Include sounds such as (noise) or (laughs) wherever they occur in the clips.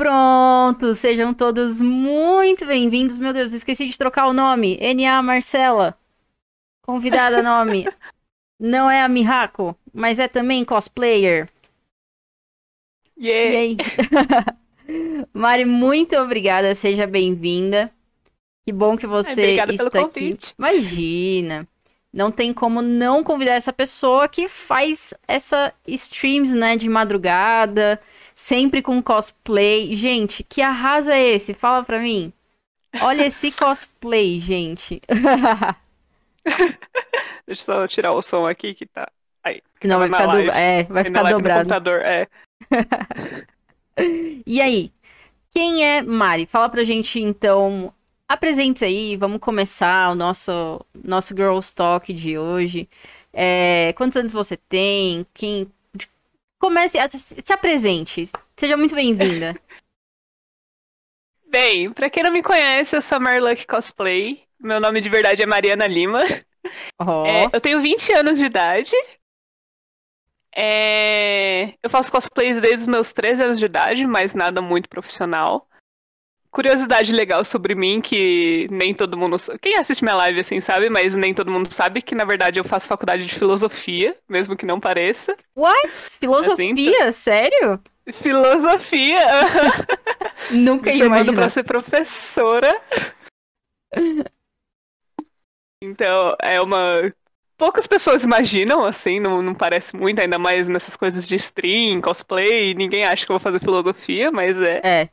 Pronto, sejam todos muito bem-vindos. Meu Deus, esqueci de trocar o nome. NA Marcela. Convidada nome. (laughs) Não é a Mihako, mas é também cosplayer. Yeah. E aí? (laughs) Mari, muito obrigada, seja bem-vinda. Que bom que você está aqui. Imagina. Não tem como não convidar essa pessoa que faz essa streams, né, de madrugada, sempre com cosplay. Gente, que arraso é esse? Fala pra mim. Olha esse (laughs) cosplay, gente. (laughs) Deixa eu só tirar o som aqui que tá. Aí. Não, vai ficar, do... é, vai ficar dobrado. computador, é. (laughs) E aí, quem é Mari? Fala pra gente então. Apresente aí, vamos começar o nosso, nosso Girls Talk de hoje. É, quantos anos você tem? Quem. Comece, a- se se apresente. Seja muito bem-vinda. (laughs) Bem, pra quem não me conhece, eu sou a Marluck Cosplay. Meu nome de verdade é Mariana Lima. Ó, (laughs) É, eu tenho 20 anos de idade. É, eu faço cosplays desde os meus 13 anos de idade, mas nada muito profissional. Curiosidade legal sobre mim, que nem todo mundo. Quem assiste minha live assim sabe, mas nem todo mundo sabe que na verdade eu faço faculdade de filosofia, mesmo que não pareça. What? Filosofia? Sério? Filosofia! (laughs) (laughs) Nunca ia imaginar. pra ser professora. (laughs) Então, é uma. Poucas pessoas imaginam, assim, não, não parece muito, ainda mais nessas coisas de stream, cosplay, ninguém acha que eu vou fazer filosofia, mas é. É.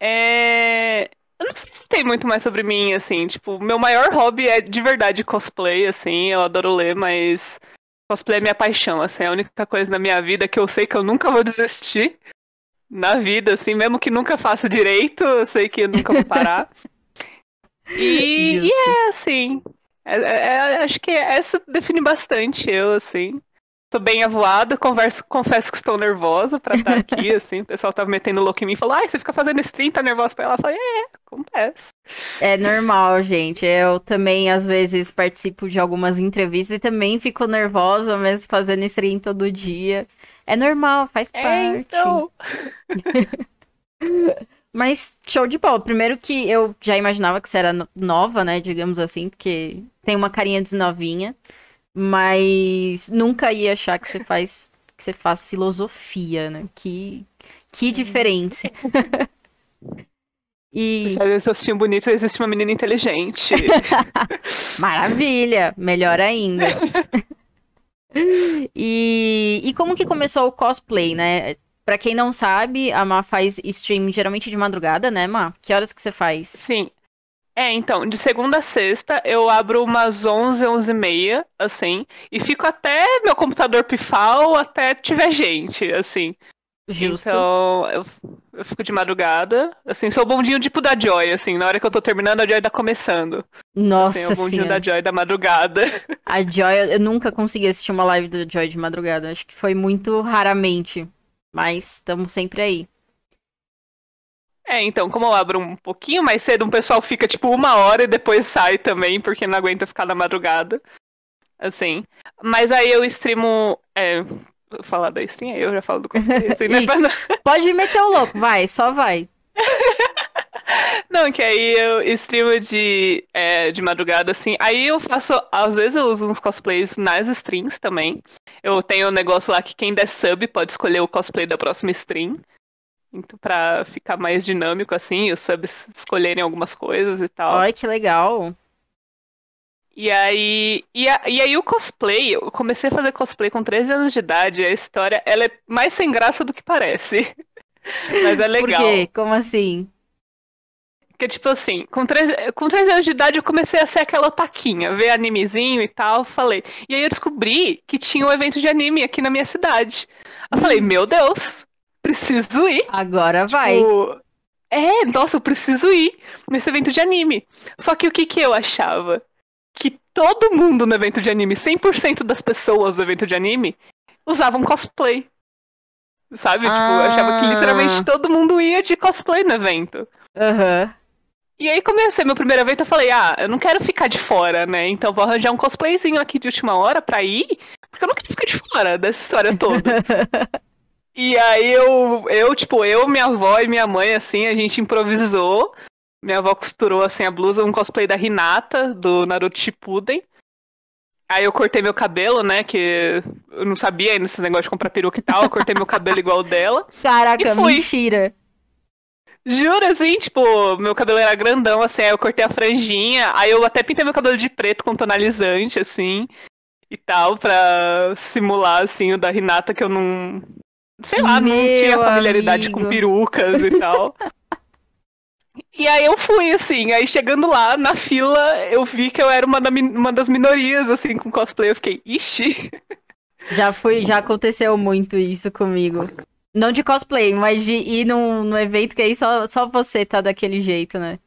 É. Eu não sei se tem muito mais sobre mim, assim, tipo, meu maior hobby é de verdade cosplay, assim, eu adoro ler, mas cosplay é minha paixão, assim, é a única coisa na minha vida que eu sei que eu nunca vou desistir na vida, assim, mesmo que nunca faça direito, eu sei que eu nunca vou parar. (laughs) E, e é assim, é- é- é- acho que essa define bastante eu, assim. Tô bem avoada, converso, confesso que estou nervosa pra estar aqui, (laughs) assim. O pessoal tava metendo louco em mim e falou, ai, você fica fazendo stream, tá nervosa pra ela? Eu falei, é, acontece. É normal, gente. Eu também, às vezes, participo de algumas entrevistas e também fico nervosa, mesmo fazendo stream todo dia. É normal, faz É, parte. então. (laughs) Mas show de bola. Primeiro que eu já imaginava que você era no- nova, né? Digamos assim, porque tem uma carinha de novinha. Mas nunca ia achar que você faz que você faz filosofia, né? Que, que diferente. (laughs) e Às vezes eu assisti um bonito, existe uma menina inteligente. (laughs) maravilha, melhor ainda. (laughs) E, e como que começou o cosplay, né? Pra quem não sabe, a Má faz stream geralmente de madrugada, né, Má? Que horas que você faz? Sim. É, então, de segunda a sexta, eu abro umas 11, 11 e meia, assim, e fico até meu computador pifar ou até tiver gente, assim. Justo. Então, eu, eu fico de madrugada, assim, sou o bondinho tipo da Joy, assim, na hora que eu tô terminando, a Joy tá começando. Nossa Assim, o bondinho senhora. da Joy da madrugada. A Joy, eu nunca consegui assistir uma live do Joy de madrugada. Acho que foi muito raramente. Mas estamos sempre aí. É, então, como eu abro um pouquinho mais cedo, um pessoal fica tipo uma hora e depois sai também, porque não aguenta ficar na madrugada. Assim. Mas aí eu streamo. É, vou falar da stream, aí eu já falo do cosplay, (laughs) assim, né? Pode meter o louco, vai, só vai. (laughs) Não, que aí eu streamo de, é, de madrugada, assim. Aí eu faço, às vezes eu uso uns cosplays nas streams também. Eu tenho um negócio lá que quem der sub pode escolher o cosplay da próxima stream. Então, pra ficar mais dinâmico, assim, os subs escolherem algumas coisas e tal. Ai, que legal. E aí, e, a- e aí o cosplay, eu comecei a fazer cosplay com 13 anos de idade, a história, ela é mais sem graça do que parece. (laughs) Mas é legal. Por quê? Como assim? Porque, tipo assim, com 13, com 13 anos de idade eu comecei a ser aquela taquinha, ver animezinho e tal, falei. E aí eu descobri que tinha um evento de anime aqui na minha cidade. Eu falei, meu Deus, preciso ir. Agora vai. Tipo, é, nossa, eu preciso ir nesse evento de anime. Só que o que que eu achava? Que todo mundo no evento de anime, 100% das pessoas do evento de anime, usavam cosplay. Sabe? Tipo, eu achava que Ah. literalmente todo mundo ia de cosplay no evento. Aham. E aí comecei meu primeiro evento, eu falei, ah, eu não quero ficar de fora, né? Então vou arranjar um cosplayzinho aqui de última hora pra ir, porque eu não quero ficar de fora dessa história toda. (laughs) E aí eu, eu, tipo, eu, minha avó e minha mãe, assim, a gente improvisou. Minha avó costurou, assim, a blusa, um cosplay da Hinata, do Naruto Shippuden. Aí eu cortei meu cabelo, né, que eu não sabia ainda esse negócio de comprar peruca e tal. Eu cortei meu cabelo igual o dela. (laughs) Caraca, mentira. Juro, assim, tipo, meu cabelo era grandão, assim, aí eu cortei a franjinha, aí eu até pintei meu cabelo de preto com tonalizante, assim, e tal, pra simular, assim, o da Renata, que eu não. Sei lá, meu não tinha familiaridade amigo. com perucas e tal. (laughs) E aí eu fui, assim, aí chegando lá, na fila, eu vi que eu era uma, da, uma das minorias, assim, com cosplay. Eu fiquei, ixi. (laughs) Já fui, já aconteceu muito isso comigo. Não de cosplay, mas de ir num, num evento que aí só, só você tá daquele jeito, né?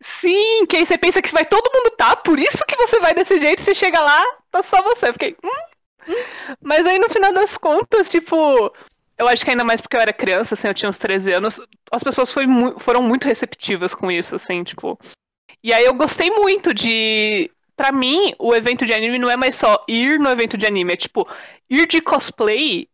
Sim, que aí você pensa que vai todo mundo tá, por isso que você vai desse jeito, você chega lá, tá só você. Eu fiquei, hum? Mas aí no final das contas, tipo, eu acho que ainda mais porque eu era criança, assim, eu tinha uns 13 anos, as pessoas foi foram muito receptivas com isso, assim, tipo. E aí eu gostei muito de. Pra mim, o evento de anime não é mais só ir no evento de anime, é tipo, ir de cosplay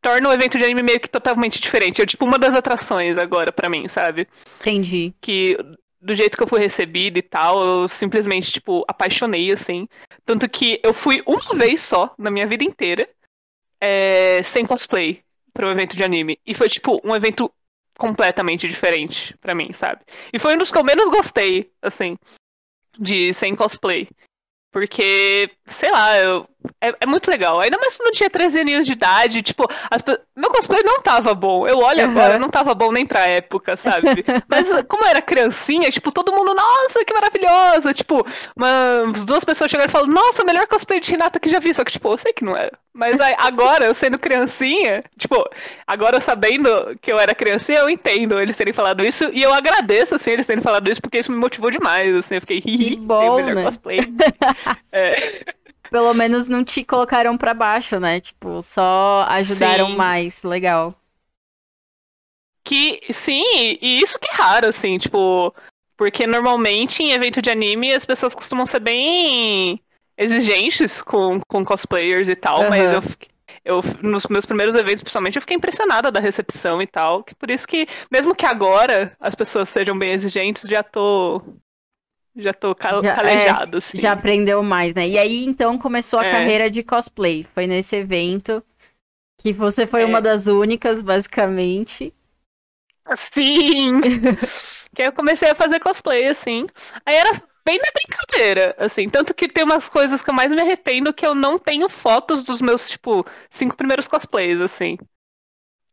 torna o evento de anime meio que totalmente diferente. É tipo uma das atrações agora para mim, sabe? Entendi. Que do jeito que eu fui recebida e tal, eu simplesmente, tipo, apaixonei, assim. Tanto que eu fui uma vez só na minha vida inteira é, sem cosplay para um evento de anime. E foi, tipo, um evento completamente diferente para mim, sabe? E foi um dos que eu menos gostei, assim, de sem cosplay. Porque, sei lá, eu, é, é, muito legal. Ainda mais se não tinha 13 anos de idade, tipo, as, meu cosplay não tava bom. Eu olho uhum. agora, não tava bom nem pra época, sabe? (laughs) Mas como eu era criancinha, tipo, todo mundo, nossa, que maravilhosa. Tipo, umas duas pessoas chegaram e falaram, nossa, melhor cosplay de Hinata que já vi. Só que, tipo, eu sei que não era. Mas aí, agora, eu sendo criancinha, tipo, agora sabendo que eu era criancinha, eu entendo eles terem falado isso. E eu agradeço, assim, eles terem falado isso, porque isso me motivou demais, assim. Eu fiquei, ri, bom, melhor né? cosplay. (laughs) é. Pelo menos não te colocaram para baixo, né? Tipo, só ajudaram sim. mais. Legal. Que, sim, e isso que é raro, assim, tipo. Porque normalmente em evento de anime as pessoas costumam ser bem exigentes com, com cosplayers e tal, uhum. mas eu, eu, nos meus primeiros eventos, principalmente, eu fiquei impressionada da recepção e tal. Que por isso que, mesmo que agora as pessoas sejam bem exigentes, já tô já tô cal já, calejado, é, assim. Já aprendeu mais, né? E aí, então, começou a é. carreira de cosplay. Foi nesse evento que você foi é. uma das únicas, basicamente. Sim! (laughs) que eu comecei a fazer cosplay, assim. Aí era bem na brincadeira, assim. Tanto que tem umas coisas que eu mais me arrependo que eu não tenho fotos dos meus, tipo, cinco primeiros cosplays, assim.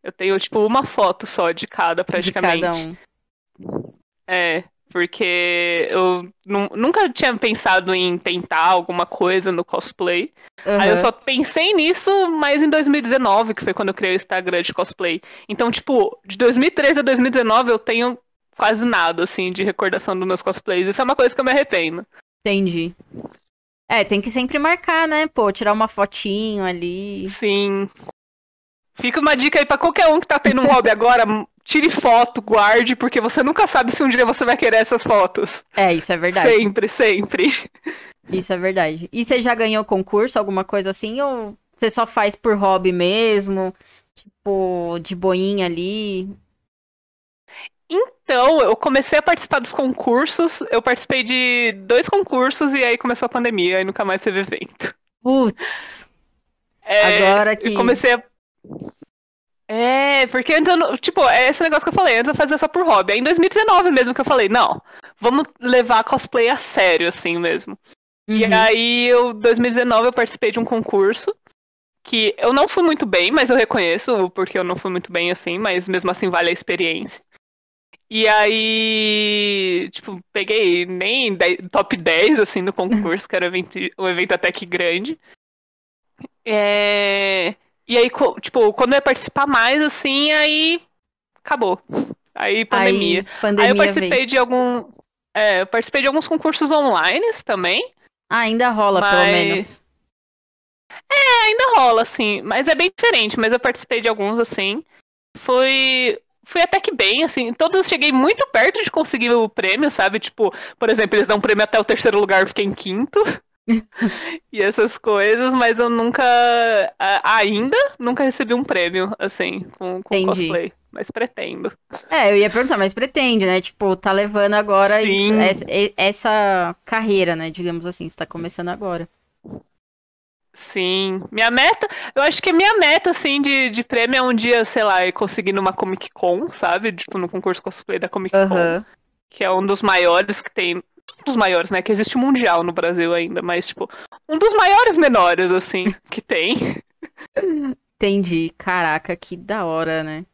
Eu tenho, tipo, uma foto só de cada, praticamente. De cada um. É porque eu nunca tinha pensado em tentar alguma coisa no cosplay. Uhum. Aí eu só pensei nisso mais em 2019, que foi quando eu criei o Instagram de cosplay. Então, tipo, de 2013 a 2019 eu tenho quase nada, assim, de recordação dos meus cosplays. Isso é uma coisa que eu me arrependo. Entendi. É, tem que sempre marcar, né? Pô, tirar uma fotinho ali. Sim. Fica uma dica aí pra qualquer um que tá tendo um hobby agora, tire foto, guarde, porque você nunca sabe se um dia você vai querer essas fotos. É, isso é verdade. Sempre, sempre. Isso é verdade. E você já ganhou concurso, alguma coisa assim, ou você só faz por hobby mesmo? Tipo, de boinha ali? Então, eu comecei a participar dos concursos, eu participei de dois concursos e aí começou a pandemia, e nunca mais teve evento. Putz. É, Agora que. Eu comecei a é, porque antes eu, tipo, é esse negócio que eu falei, antes eu fazia só por hobby. Aí em 2019 mesmo que eu falei, não, vamos levar cosplay a sério, assim mesmo. Uhum. E aí, eu, 2019, eu participei de um concurso que eu não fui muito bem, mas eu reconheço porque eu não fui muito bem assim, mas mesmo assim vale a experiência. E aí, tipo, peguei nem top 10, assim, no concurso, que era evento, um evento até que grande. É... E aí, tipo, quando eu ia participar mais, assim, aí acabou. Aí pandemia. Aí, pandemia aí eu participei veio. de algum. É, eu participei de alguns concursos online também. Ah, ainda rola, mas... pelo menos. É, ainda rola, assim. Mas é bem diferente. Mas eu participei de alguns, assim. Foi. Fui até que bem, assim. Todos eu cheguei muito perto de conseguir o prêmio, sabe? Tipo, por exemplo, eles dão um prêmio até o terceiro lugar, eu fiquei em quinto. (laughs) e essas coisas, mas eu nunca, ainda, nunca recebi um prêmio, assim, com, com cosplay. Mas pretendo. É, eu ia perguntar, mas pretende, né? Tipo, tá levando agora isso, essa, essa, carreira, né? Digamos assim, você tá começando agora. Sim. Minha meta, eu acho que minha meta, assim, de, de prêmio é um dia, sei lá, conseguir numa Comic Con, sabe? Tipo, no concurso cosplay da Comic Con. Uhum. Que é um dos maiores que tem. Um dos maiores, né? Que existe mundial no Brasil ainda, mas, tipo, um dos maiores menores, assim, (laughs) que tem. Entendi. Caraca, que da hora, né?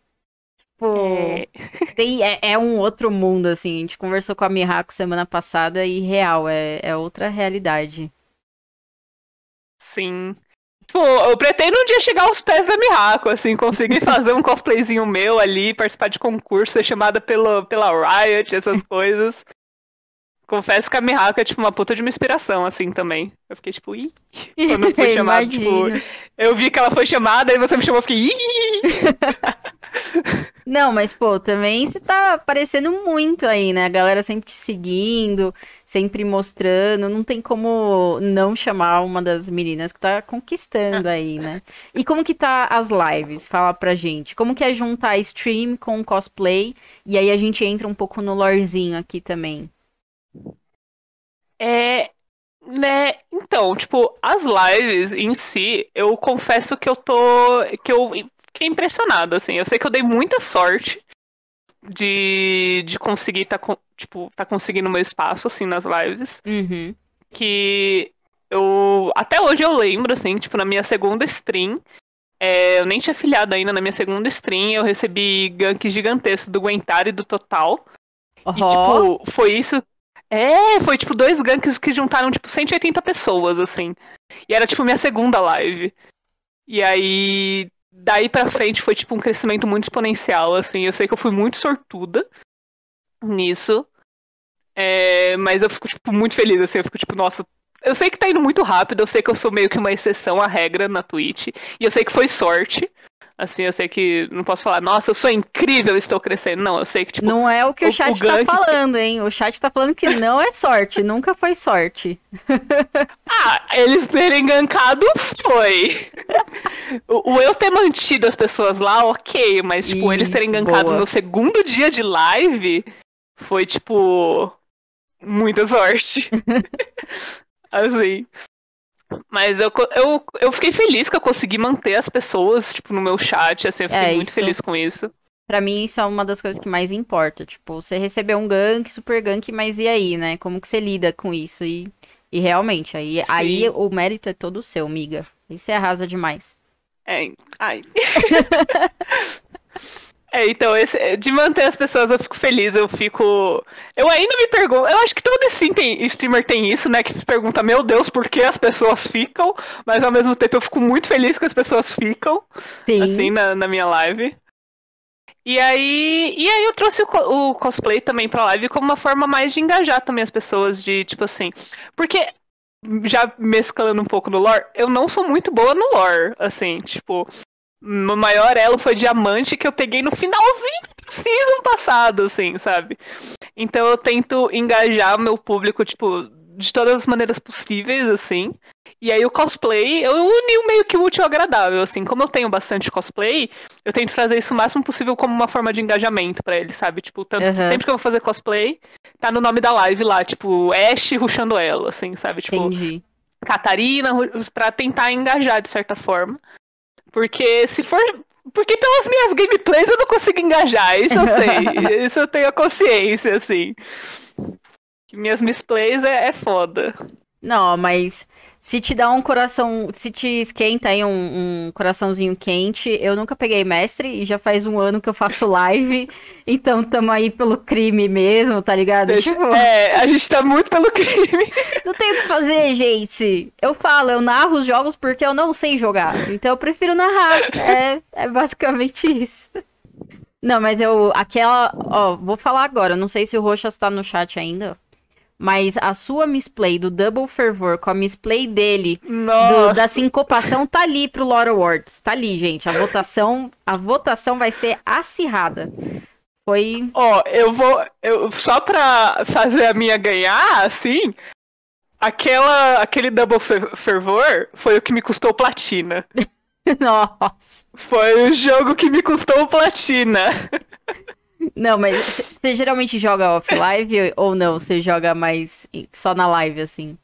Tipo, é... Tem, é, é, um outro mundo, assim. A gente conversou com a Mihako semana passada e real, é, é outra realidade. Sim. Tipo, eu pretendo um dia chegar aos pés da Mihako, assim, conseguir (laughs) fazer um cosplayzinho meu ali, participar de concurso, ser chamada pelo, pela Riot, essas coisas. Confesso que a Mihako é, tipo, uma puta de uma inspiração, assim, também. Eu fiquei, tipo, ih. Quando eu (laughs) fui chamada, tipo, eu vi que ela foi chamada, aí você me chamou, eu fiquei, ih. (laughs) Não, mas, pô, também você tá aparecendo muito aí, né? A galera sempre te seguindo, sempre mostrando. Não tem como não chamar uma das meninas que tá conquistando aí, né? (laughs) E como que tá as lives? Fala pra gente. Como que é juntar stream com cosplay? E aí a gente entra um pouco no lorezinho aqui também. É, né, então, tipo, as lives em si, eu confesso que eu tô. que eu fiquei impressionado, assim. Eu sei que eu dei muita sorte de, de conseguir tá, tipo, tá conseguindo meu espaço, assim, nas lives. Uhum. Que eu. Até hoje eu lembro, assim, tipo, na minha segunda stream. É, eu nem tinha afiliado ainda na minha segunda stream, eu recebi gank gigantesco do Guentar e do Total. Uhum. E, tipo, foi isso. É, foi tipo dois ganks que juntaram, tipo, 180 pessoas, assim. E era, tipo, minha segunda live. E aí, daí pra frente foi tipo um crescimento muito exponencial, assim. Eu sei que eu fui muito sortuda nisso. É, mas eu fico, tipo, muito feliz, assim. Eu fico, tipo, nossa. Eu sei que tá indo muito rápido, eu sei que eu sou meio que uma exceção à regra na Twitch. E eu sei que foi sorte. Assim, eu sei que não posso falar, nossa, eu sou incrível, estou crescendo. Não, eu sei que, tipo. Não é o que o, o chat o tá falando, hein? O chat tá falando que não é sorte, (laughs) nunca foi sorte. (laughs) ah, eles terem gankado foi. o, o, eu ter mantido as pessoas lá, ok, mas, tipo, Isso, eles terem gankado no segundo dia de live foi, tipo. Muita sorte. (laughs) assim. Mas eu, eu, eu fiquei feliz que eu consegui manter as pessoas, tipo, no meu chat, assim, eu fiquei é, muito isso, feliz com isso. Pra mim, isso é uma das coisas que mais importa. Tipo, você recebeu um gank, super gank, mas e aí, né? Como que você lida com isso? E, e realmente, aí, aí o mérito é todo seu, miga. Isso é arrasa demais. É, ai. (laughs) É, então, esse, é, de manter as pessoas eu fico feliz, eu fico. Eu ainda me pergunto. Eu acho que todo tem, streamer tem isso, né? Que pergunta, meu Deus, por que as pessoas ficam? Mas ao mesmo tempo eu fico muito feliz que as pessoas ficam. Sim. Assim, na, na minha live. E aí, e aí eu trouxe o, o, cosplay também pra live como uma forma mais de engajar também as pessoas, de tipo assim. Porque, já mesclando um pouco no lore, eu não sou muito boa no lore, assim, tipo. Meu maior elo foi diamante que eu peguei no finalzinho do season passado, assim, sabe? Então eu tento engajar meu público, tipo, de todas as maneiras possíveis, assim. E aí o cosplay, eu uni meio que útil e agradável, assim. Como eu tenho bastante cosplay, eu tento trazer isso o máximo possível como uma forma de engajamento para eles, sabe? Tipo, tanto uhum. que sempre que eu vou fazer cosplay, tá no nome da live lá, tipo, Ash ruxando ela, assim, sabe? Tipo, Entendi. Catarina, pra tentar engajar de certa forma. Porque se for. Porque pelas minhas gameplays eu não consigo engajar, isso eu sei. (laughs) isso eu tenho a consciência, assim. Que minhas misplays é, é foda. Não, mas se te dá um coração, se te esquenta aí um, um, coraçãozinho quente, eu nunca peguei mestre e já faz um ano que eu faço live, (laughs) então tamo aí pelo crime mesmo, tá ligado? Deixa, tipo... É, a gente tá muito pelo crime. (laughs) Não tem o que fazer, gente. Eu falo, eu narro os jogos porque eu não sei jogar, então eu prefiro narrar. É, é basicamente isso. Não, mas eu, aquela, ó, vou falar agora, não sei se o Roxas tá no chat ainda, mas a sua misplay do Double Fervor com a misplay dele do, da sincopação tá ali pro Lore Awards. Tá ali, gente. A votação, a votação vai ser acirrada. Foi. Ó, oh, eu vou. Eu, só pra fazer a minha ganhar, assim. aquela, aquele Double Fervor foi o que me custou platina. (laughs) Nossa. Foi o jogo que me custou platina. (laughs) Não, mas você geralmente joga off-live ou não? Você joga mais só na live, assim?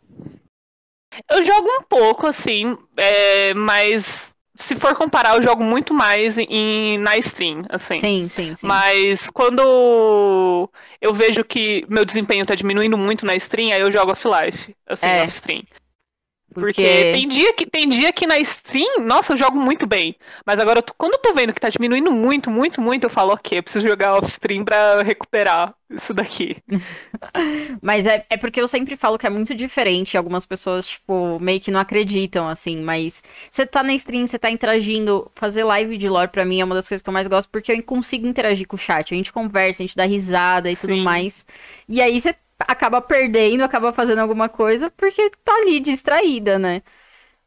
Eu jogo um pouco, assim, é, mas se for comparar, eu jogo muito mais em, na stream, assim. Sim, sim, sim. Mas quando eu vejo que meu desempenho tá diminuindo muito na stream, aí eu jogo off-life, assim, é. off-stream. Porque... Porque, tem dia que tem dia que na stream, nossa, eu jogo muito bem. Mas agora, quando eu tô vendo que tá diminuindo muito, muito, muito, eu falo, ok, eu preciso jogar off-stream pra recuperar isso daqui. (laughs) mas é, é porque eu sempre falo que é muito diferente. Algumas pessoas, tipo, meio que não acreditam, assim. Mas você tá na stream, você tá interagindo. Fazer live de lore pra mim é uma das coisas que eu mais gosto, porque eu consigo interagir com o chat. A gente conversa, a gente dá risada e Sim. tudo mais. E aí você acaba perdendo, acaba fazendo alguma coisa porque tá ali distraída, né?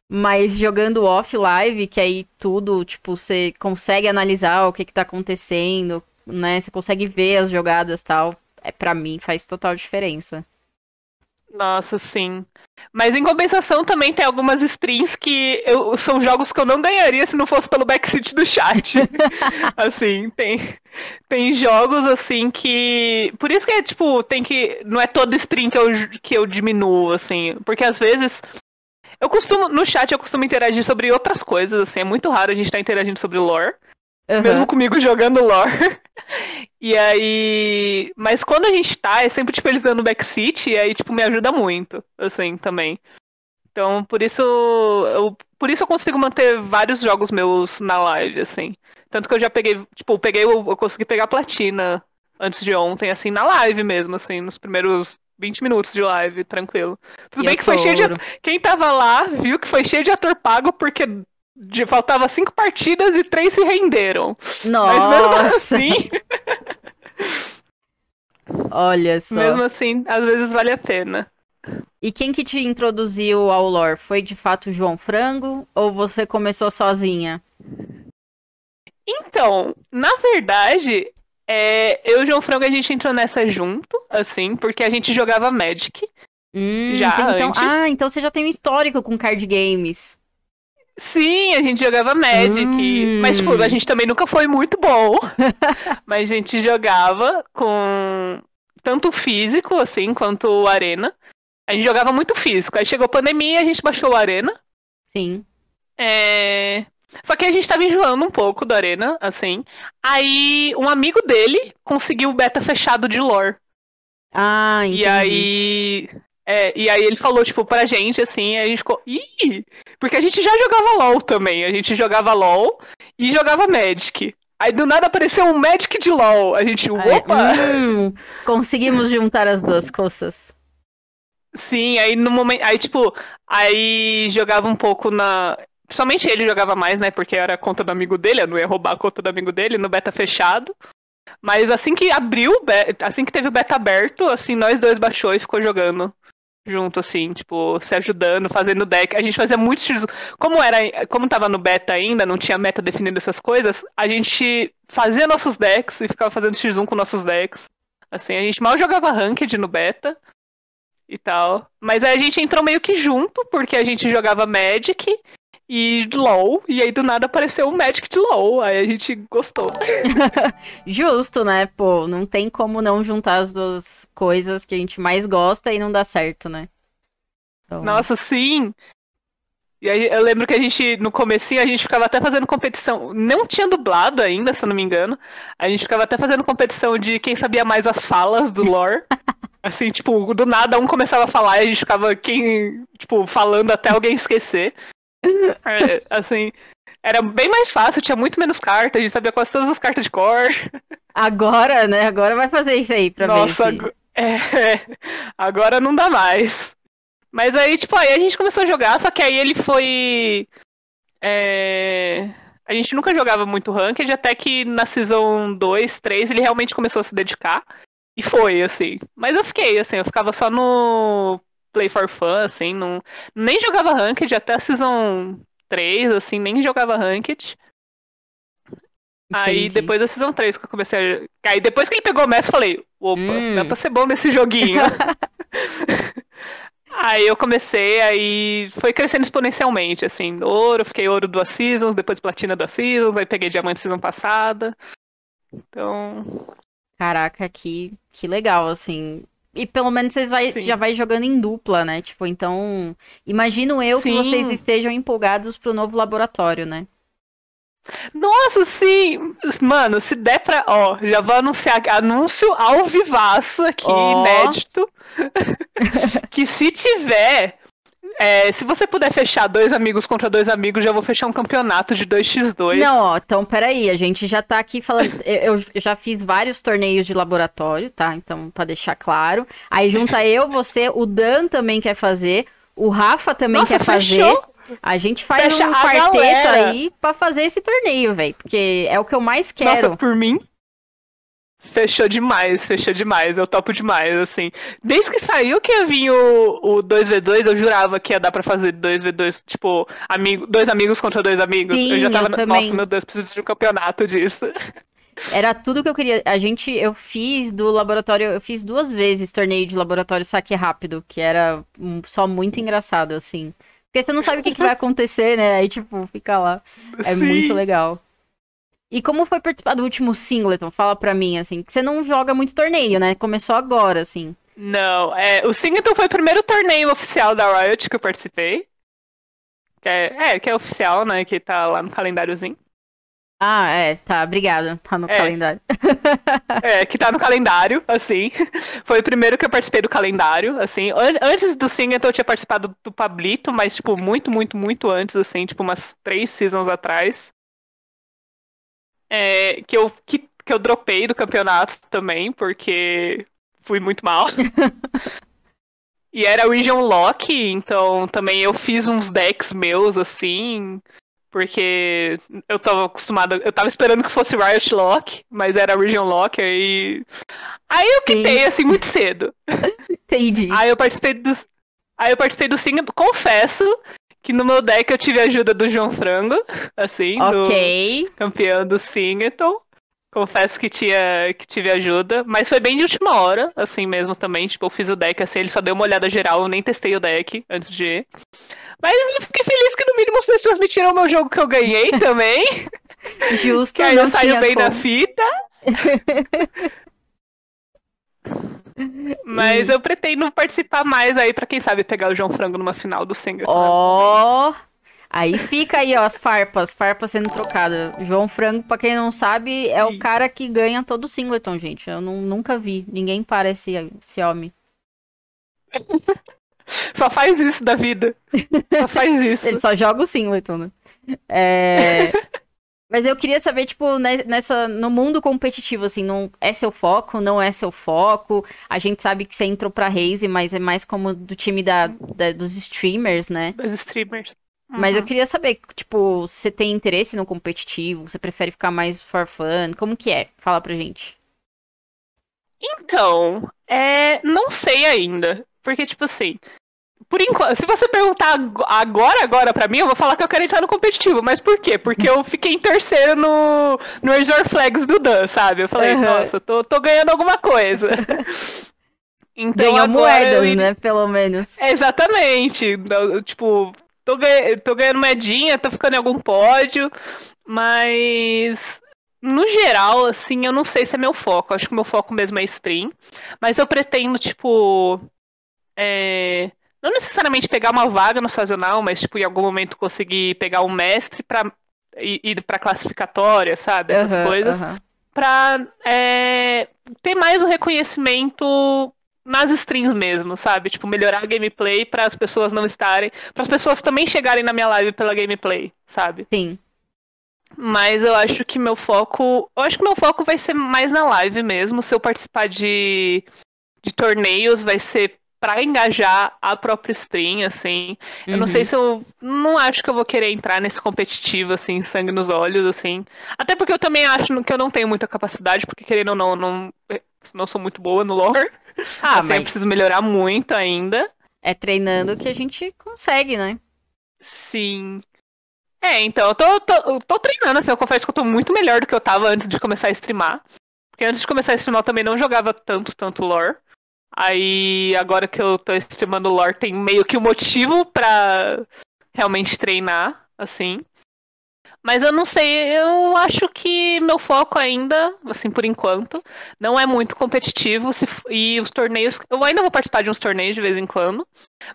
Mas jogando off live, que aí tudo, tipo, você consegue analisar o que que tá acontecendo, né? Você consegue ver as jogadas tal. É para mim faz total diferença. Nossa, sim. Mas em compensação também tem algumas streams que eu, são jogos que eu não ganharia se não fosse pelo backseat do chat. (laughs) assim, tem, tem jogos assim que. Por isso que é tipo, tem que. Não é todo stream que eu, que eu diminuo, assim. Porque às vezes. Eu costumo. No chat eu costumo interagir sobre outras coisas, assim. É muito raro a gente estar tá interagindo sobre lore. Uhum. Mesmo comigo jogando lore. (laughs) e aí. Mas quando a gente tá, é sempre, tipo, eles dando backseat, e aí, tipo, me ajuda muito, assim, também. Então, por isso. Eu, por isso eu consigo manter vários jogos meus na live, assim. Tanto que eu já peguei, tipo, eu peguei, eu consegui pegar platina antes de ontem, assim, na live mesmo, assim, nos primeiros 20 minutos de live, tranquilo. Tudo e bem que foi cheio de. Quem tava lá viu que foi cheio de ator pago, porque de, faltava cinco partidas e três se renderam. Nossa! Mas mesmo assim. (laughs) Olha só. Mesmo assim, às vezes vale a pena. E quem que te introduziu ao lore? Foi de fato João Frango ou você começou sozinha? Então, na verdade, é, eu e o João Frango a gente entrou nessa junto, assim, porque a gente jogava Magic. Hum, já então, antes. Ah, então você já tem um histórico com card games. Sim, a gente jogava Magic. Hum. Mas, tipo, a gente também nunca foi muito bom. (laughs) mas a gente jogava com tanto físico, assim, quanto arena. A gente jogava muito físico. Aí chegou a pandemia, a gente baixou o Arena. Sim. É... Só que a gente tava enjoando um pouco do Arena, assim. Aí um amigo dele conseguiu o beta fechado de lore. Ah, entendi. E aí é, e aí ele falou, tipo, pra gente, assim, a gente ficou. Ih! Porque a gente já jogava LOL também. A gente jogava LOL e jogava Magic. Aí do nada apareceu um Magic de LOL. A gente, opa! Hum, (laughs) conseguimos juntar as duas coisas. Sim, aí no momento. Aí, tipo, aí jogava um pouco na. Somente ele jogava mais, né? Porque era a conta do amigo dele, eu não ia roubar a conta do amigo dele no beta fechado. Mas assim que abriu, assim que teve o beta aberto, assim, nós dois baixou e ficou jogando junto, assim, tipo, se ajudando, fazendo deck. A gente fazia muito X. Como era, como tava no beta ainda, não tinha meta definida essas coisas, a gente fazia nossos decks e ficava fazendo X1 com nossos decks. Assim, a gente mal jogava Ranked no beta e tal. Mas aí a gente entrou meio que junto, porque a gente jogava Magic e LOL, e aí do nada apareceu o Magic de LOL, aí a gente gostou. (laughs) Justo, né? Pô, não tem como não juntar as duas coisas que a gente mais gosta e não dá certo, né? Então... Nossa, sim! E aí eu lembro que a gente, no comecinho, a gente ficava até fazendo competição. Não tinha dublado ainda, se eu não me engano. A gente ficava até fazendo competição de quem sabia mais as falas do lore. (laughs) assim, tipo, do nada um começava a falar e a gente ficava quem, tipo, falando até alguém esquecer. É, assim, era bem mais fácil, tinha muito menos cartas, a gente sabia quase todas as cartas de cor. Agora, né? Agora vai fazer isso aí pra Nossa, ver se... é, (laughs) agora não dá mais. Mas aí, tipo, aí a gente começou a jogar, só que aí ele foi. É... A gente nunca jogava muito Ranked, até que na Season 2, 3, ele realmente começou a se dedicar. E foi, assim. Mas eu fiquei, assim, eu ficava só no play for fun, assim, não, nem jogava Ranked até a Season 3, assim, nem jogava Ranked. Aí depois da Season 3 que eu comecei a. Aí depois que ele pegou o Messi, eu falei, opa, hum. dá pra ser bom nesse joguinho. (laughs) (laughs) Aí eu comecei, aí foi crescendo exponencialmente, assim, ouro, fiquei ouro duas seasons, depois platina duas seasons, aí peguei diamante season passada. Então. Caraca, que, que legal, assim. E pelo menos vocês vai, já vai jogando em dupla, né? Tipo, então. Imagino eu sim. que vocês estejam empolgados pro novo laboratório, né? Nossa, sim! Mano, se der pra. Ó, já vou anunciar anúncio ao vivaço aqui, oh. inédito. (laughs) que se tiver. É, se você puder fechar dois amigos contra dois amigos, já vou fechar um campeonato de 2x2. Não, ó, então peraí, a gente já tá aqui falando. eu, eu, já fiz vários torneios de laboratório, tá? Então, pra deixar claro. Aí junta (laughs) eu, você, o Dan também quer fazer, o Rafa também Nossa, quer fechou. fazer. A gente faz Fecha um quarteto galera. aí pra fazer esse torneio, velho. Porque é o que eu mais quero. Nossa, por mim. Fechou demais, fechou demais. Eu topo demais, assim. Desde que saiu que ia vir o, o 2v2, eu jurava que ia dar pra fazer 2v2, tipo, amigo, dois amigos contra dois amigos. Sim, eu já tava. Eu também. Nossa, meu Deus, preciso de um campeonato disso. Era tudo que eu queria. A gente, eu fiz do laboratório, eu fiz duas vezes torneio de laboratório saque rápido, que era só muito engraçado, assim. Porque você não sabe o que, que vai acontecer, né? Aí, tipo, fica lá. É Sim. muito legal. E como foi participar do último Singleton? Fala pra mim, assim, que você não joga muito torneio, né? Começou agora, assim. Não, é, o Singleton foi o primeiro torneio oficial da Riot que eu participei. Que é, é, que é oficial, né? Que tá lá no calendáriozinho. Ah, é, tá, obrigado. Tá no é. calendário. (laughs) É, que tá no calendário, assim. (laughs) Foi o primeiro que eu participei do calendário, assim. Antes do Singleton eu tinha participado do Pablito, mas, tipo, muito, muito, muito antes, assim, tipo, umas três seasons atrás. É, que, eu, que, que eu dropei do campeonato também, porque fui muito mal. (laughs) e era Region Lock, então também eu fiz uns decks meus, assim. Porque eu tava acostumada. Eu tava esperando que fosse Riot Lock, mas era Region Lock, aí. Aí eu quitei, assim, muito cedo. (laughs) Entendi. Aí eu participei dos. Aí eu participei do Sing. Confesso que no meu deck eu tive a ajuda do João Frango, assim, okay. do campeão do Singleton. Confesso que, tinha, que tive ajuda, mas foi bem de última hora, assim mesmo também. Tipo, eu fiz o deck assim, ele só deu uma olhada geral, eu nem testei o deck antes de ir. Mas eu fiquei feliz que no mínimo vocês transmitiram o meu jogo que eu ganhei (laughs) também. Justo, que aí eu saio bem como. na fita. (laughs) Mas eu pretendo participar mais aí para quem sabe pegar o João Frango numa final do Singer. Ó, oh, aí fica aí ó, as farpas, farpas sendo trocadas. João Frango, para quem não sabe, é o cara que ganha todo o Singleton, gente. Eu não, nunca vi, ninguém parece esse, esse homem. (laughs) Só faz isso da vida. Só faz (laughs) isso. Ele só joga o Singleton, né? É... (laughs) Mas eu queria saber, tipo, nessa, no mundo competitivo, assim, não é seu foco, não é seu foco. A gente sabe que você entrou pra Raze, mas é mais como do time da, da dos streamers, né? Dos streamers. Uhum. Mas eu queria saber, tipo, você tem interesse no competitivo? Você prefere ficar mais for fun? Como que é? Fala pra gente. Então, é, não sei ainda. Porque, tipo assim, por enquanto, se você perguntar agora, agora pra mim, eu vou falar que eu quero entrar no competitivo. Mas por quê? Porque eu fiquei em terceiro no, no Resort Flags do Dan, sabe? Eu falei, uhum. nossa, tô, tô ganhando alguma coisa. (laughs) então, Ganhou moedas, eu... né? Pelo menos. exatamente. Tipo, tô, ganha... tô ganhando medinha, tô ficando em algum pódio. Mas no geral, assim, eu não sei se é meu foco. Acho que meu foco mesmo é stream. Mas eu pretendo, tipo. É não necessariamente pegar uma vaga no sazonal, mas tipo, em algum momento conseguir pegar um mestre para ir para classificatória, sabe? Essas uhum, coisas. Uhum. Pra é, ter mais o reconhecimento nas streams mesmo, sabe? Tipo, melhorar a gameplay para as pessoas não estarem. para as pessoas também chegarem na minha live pela gameplay, sabe? Sim. Mas eu acho que meu foco. Eu acho que meu foco vai ser mais na live mesmo. Se eu participar de, de torneios, vai ser para engajar a própria stream, assim. Eu não sei uhum. se eu. Não acho que eu vou querer entrar nesse competitivo, assim, sangue nos olhos, assim. Até porque eu também acho que eu não tenho muita capacidade, porque querendo ou não, não, não sou muito boa no lore. (laughs) Ah, assim, mas... eu preciso melhorar muito ainda. É treinando que a gente consegue, né? Sim. É, então, eu tô, tô, eu tô treinando, assim, eu confesso que eu tô muito melhor do que eu tava antes de começar a streamar. Porque antes de começar a streamar eu também não jogava tanto, tanto lore. Aí, agora que eu tô streamando lore, tem meio que um motivo pra realmente treinar, assim. Mas eu não sei, eu acho que meu foco ainda, assim, por enquanto, não é muito competitivo. Se, e os torneios. Eu ainda vou participar de uns torneios de vez em quando.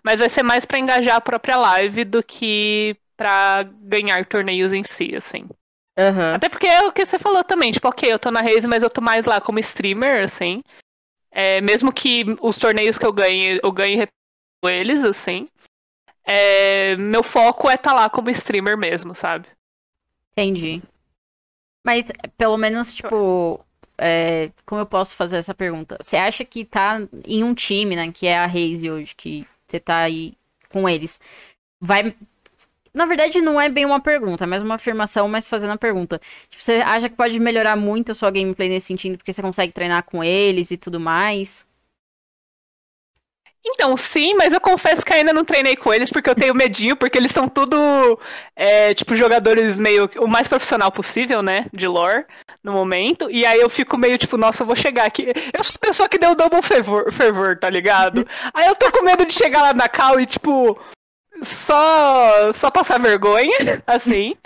Mas vai ser mais para engajar a própria live do que para ganhar torneios em si, assim. Uhum. Até porque é o que você falou também, tipo, ok, eu tô na Raze, mas eu tô mais lá como streamer, assim. É, mesmo que os torneios que eu ganhe, eu ganhe eles, assim. É, meu foco é estar tá lá como streamer mesmo, sabe? Entendi. Mas, pelo menos, tipo, é, como eu posso fazer essa pergunta? Você acha que tá em um time, né, que é a Raze hoje, que você tá aí com eles, vai... Na verdade, não é bem uma pergunta, é mais uma afirmação, mas fazendo a pergunta. Tipo, você acha que pode melhorar muito a sua gameplay nesse sentido, porque você consegue treinar com eles e tudo mais? Então, sim, mas eu confesso que ainda não treinei com eles porque eu tenho medinho, porque eles são tudo, é, tipo, jogadores meio. o mais profissional possível, né? De lore, no momento. E aí eu fico meio tipo, nossa, eu vou chegar aqui. Eu sou a pessoa que deu double fervor, fervor tá ligado? (laughs) aí eu tô com medo de chegar lá na cal e, tipo. Só, só passar vergonha, (laughs) assim.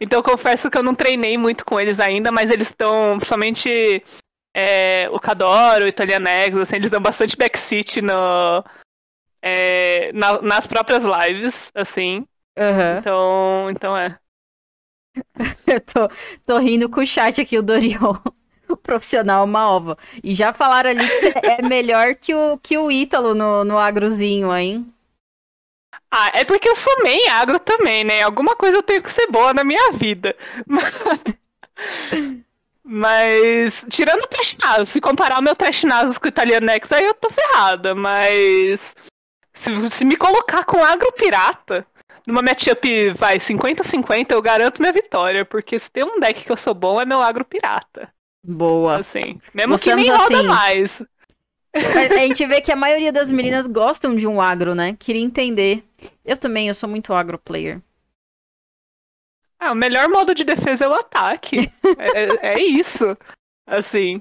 Então confesso que eu não treinei muito com eles ainda, mas eles estão, principalmente é, o Cadoro, o Italianex, assim, eles dão bastante backseat no, é, na, nas próprias lives, assim. Uhum. Então, então é. (laughs) Eu tô, tô rindo com o chat aqui, o Dorion. (laughs) O profissional uma ova. E já falaram ali que você é melhor que o, que o Ítalo no, no agrozinho, hein? Ah, é porque eu sou meio agro também, né? Alguma coisa eu tenho que ser boa na minha vida. Mas... (laughs) Mas, tirando o Trash Nasus, se comparar o meu Trash Nasus com o Italianex, aí eu tô ferrada. Mas, se, se me colocar com Agro Pirata, numa matchup, vai, 50-50, eu garanto minha vitória. Porque se tem um deck que eu sou bom, é meu Agro Pirata. Boa. Assim, mesmo que nem roda assim. mais. A gente vê que a maioria das meninas gostam de um agro, né? Queria entender. Eu também, eu sou muito agro player. Ah, o melhor modo de defesa é o ataque. (laughs) é, é isso. Assim.